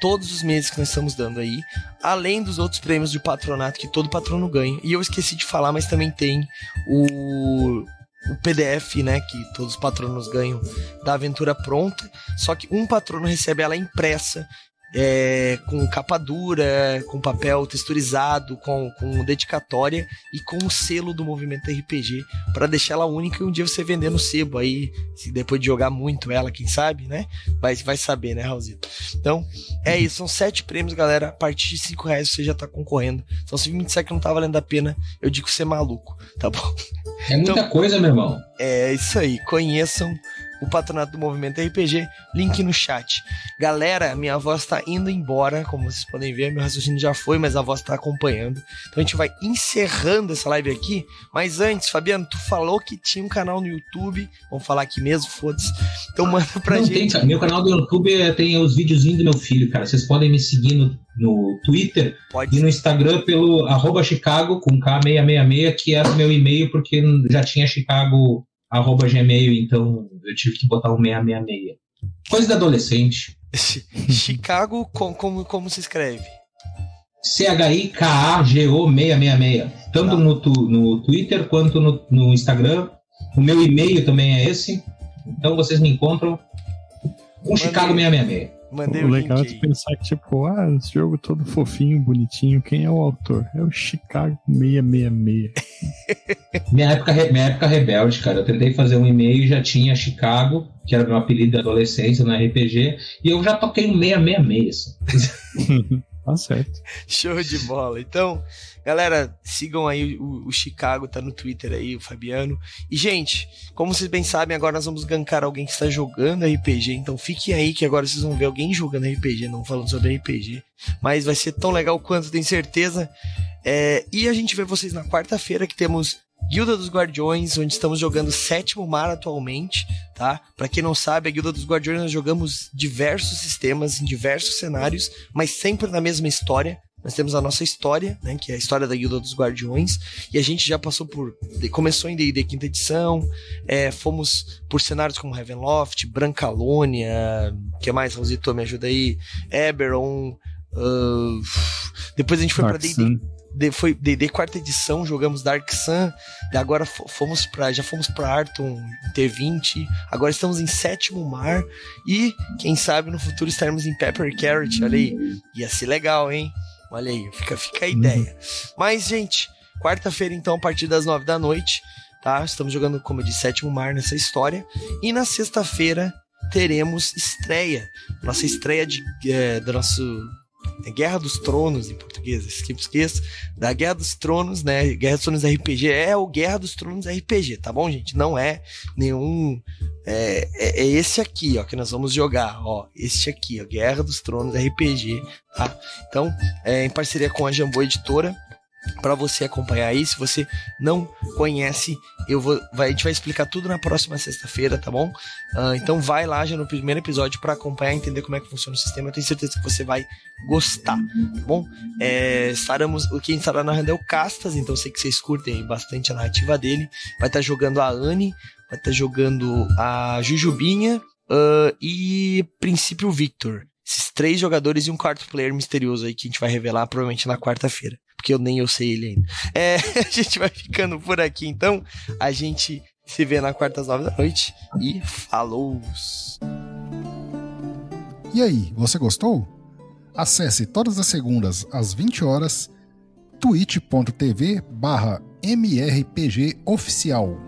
todos os meses que nós estamos dando aí, além dos outros prêmios de patronato que todo patrono ganha. E eu esqueci de falar, mas também tem o o PDF, né, que todos os patronos ganham da aventura pronta, só que um patrono recebe ela impressa é, com capa dura, com papel texturizado, com, com dedicatória e com o selo do movimento RPG para deixar ela única e um dia você vender no sebo aí, se depois de jogar muito ela, quem sabe, né? Vai, vai saber, né, Raulzito? Então, é isso, são sete prêmios, galera. A partir de cinco reais você já tá concorrendo. Então, se me disser que não tá valendo a pena, eu digo que você é maluco, tá bom? É muita então, coisa, meu irmão. É isso aí, conheçam o patronato do Movimento RPG, link no chat. Galera, minha voz tá indo embora, como vocês podem ver, meu raciocínio já foi, mas a voz tá acompanhando. Então a gente vai encerrando essa live aqui, mas antes, Fabiano, tu falou que tinha um canal no YouTube, vamos falar aqui mesmo, foda-se. Então manda pra Não gente. Tem, meu canal do YouTube tem os videozinhos do meu filho, cara. Vocês podem me seguir no, no Twitter Pode e no Instagram pelo arroba Chicago com K666, que é o meu e-mail, porque já tinha Chicago arroba Gmail, então eu tive que botar o 666. Coisa de adolescente. Chicago, com, como, como se escreve? C-H-I-K-A-G-O 666. Tanto tá. no, tu, no Twitter quanto no, no Instagram. O meu e-mail também é esse. Então vocês me encontram com Chicago 666. Mandei o legal é pensar que, tipo, ah, esse jogo todo fofinho, bonitinho, quem é o autor? É o Chicago 666. minha, época, minha época rebelde, cara. Eu tentei fazer um e-mail e já tinha Chicago, que era meu apelido de adolescência no RPG, e eu já toquei um 666. Assim. tá certo. Show de bola. Então, Galera, sigam aí o, o, Chicago, tá no Twitter aí, o Fabiano. E, gente, como vocês bem sabem, agora nós vamos gankar alguém que está jogando RPG. Então fiquem aí que agora vocês vão ver alguém jogando RPG, não falando sobre RPG. Mas vai ser tão legal quanto, tenho certeza. É, e a gente vê vocês na quarta-feira que temos Guilda dos Guardiões, onde estamos jogando sétimo mar atualmente, tá? Para quem não sabe, a Guilda dos Guardiões nós jogamos diversos sistemas em diversos cenários, mas sempre na mesma história. Nós temos a nossa história, né, que é a história da Guilda dos Guardiões, e a gente já passou por. Começou em D&D quinta edição, é, fomos por cenários como Heavenloft, Brancalônia, que mais, Rosito, me ajuda aí, Eberron, uh, depois a gente foi para D&D de, foi D&D quarta edição, jogamos Dark Sun, agora fomos para já fomos para Arton T20, agora estamos em Sétimo Mar e quem sabe no futuro estaremos em Pepper Carrot, olha aí, ia ser legal, hein? Olha aí, fica, fica a ideia. Uhum. Mas, gente, quarta-feira, então, a partir das nove da noite, tá? Estamos jogando, como eu disse, sétimo mar nessa história. E na sexta-feira teremos estreia. Nossa estreia de, é, do nosso Guerra dos Tronos em português, esqueço. Da Guerra dos Tronos, né? Guerra dos Tronos RPG é o Guerra dos Tronos RPG, tá bom, gente? Não é nenhum. É, é, é, esse aqui, ó, que nós vamos jogar, ó. Este aqui, ó, Guerra dos Tronos RPG, tá? Então, é em parceria com a Jambô Editora para você acompanhar aí. Se você não conhece, eu vou, vai, a gente vai explicar tudo na próxima sexta-feira, tá bom? Uh, então vai lá já no primeiro episódio para acompanhar, entender como é que funciona o sistema. Eu tenho certeza que você vai gostar, tá bom? É, estaremos, quem estará narrando é o Castas, então sei que vocês curtem bastante a narrativa dele. Vai estar tá jogando a Anne, vai estar tá jogando a Jujubinha uh, e Princípio Victor. Esses três jogadores e um quarto player misterioso aí que a gente vai revelar provavelmente na quarta-feira porque eu nem eu sei ele ainda. É, a gente vai ficando por aqui então. A gente se vê na quarta às nove da noite e falou! E aí, você gostou? Acesse todas as segundas às 20 horas twitch.tv barra mrpgoficial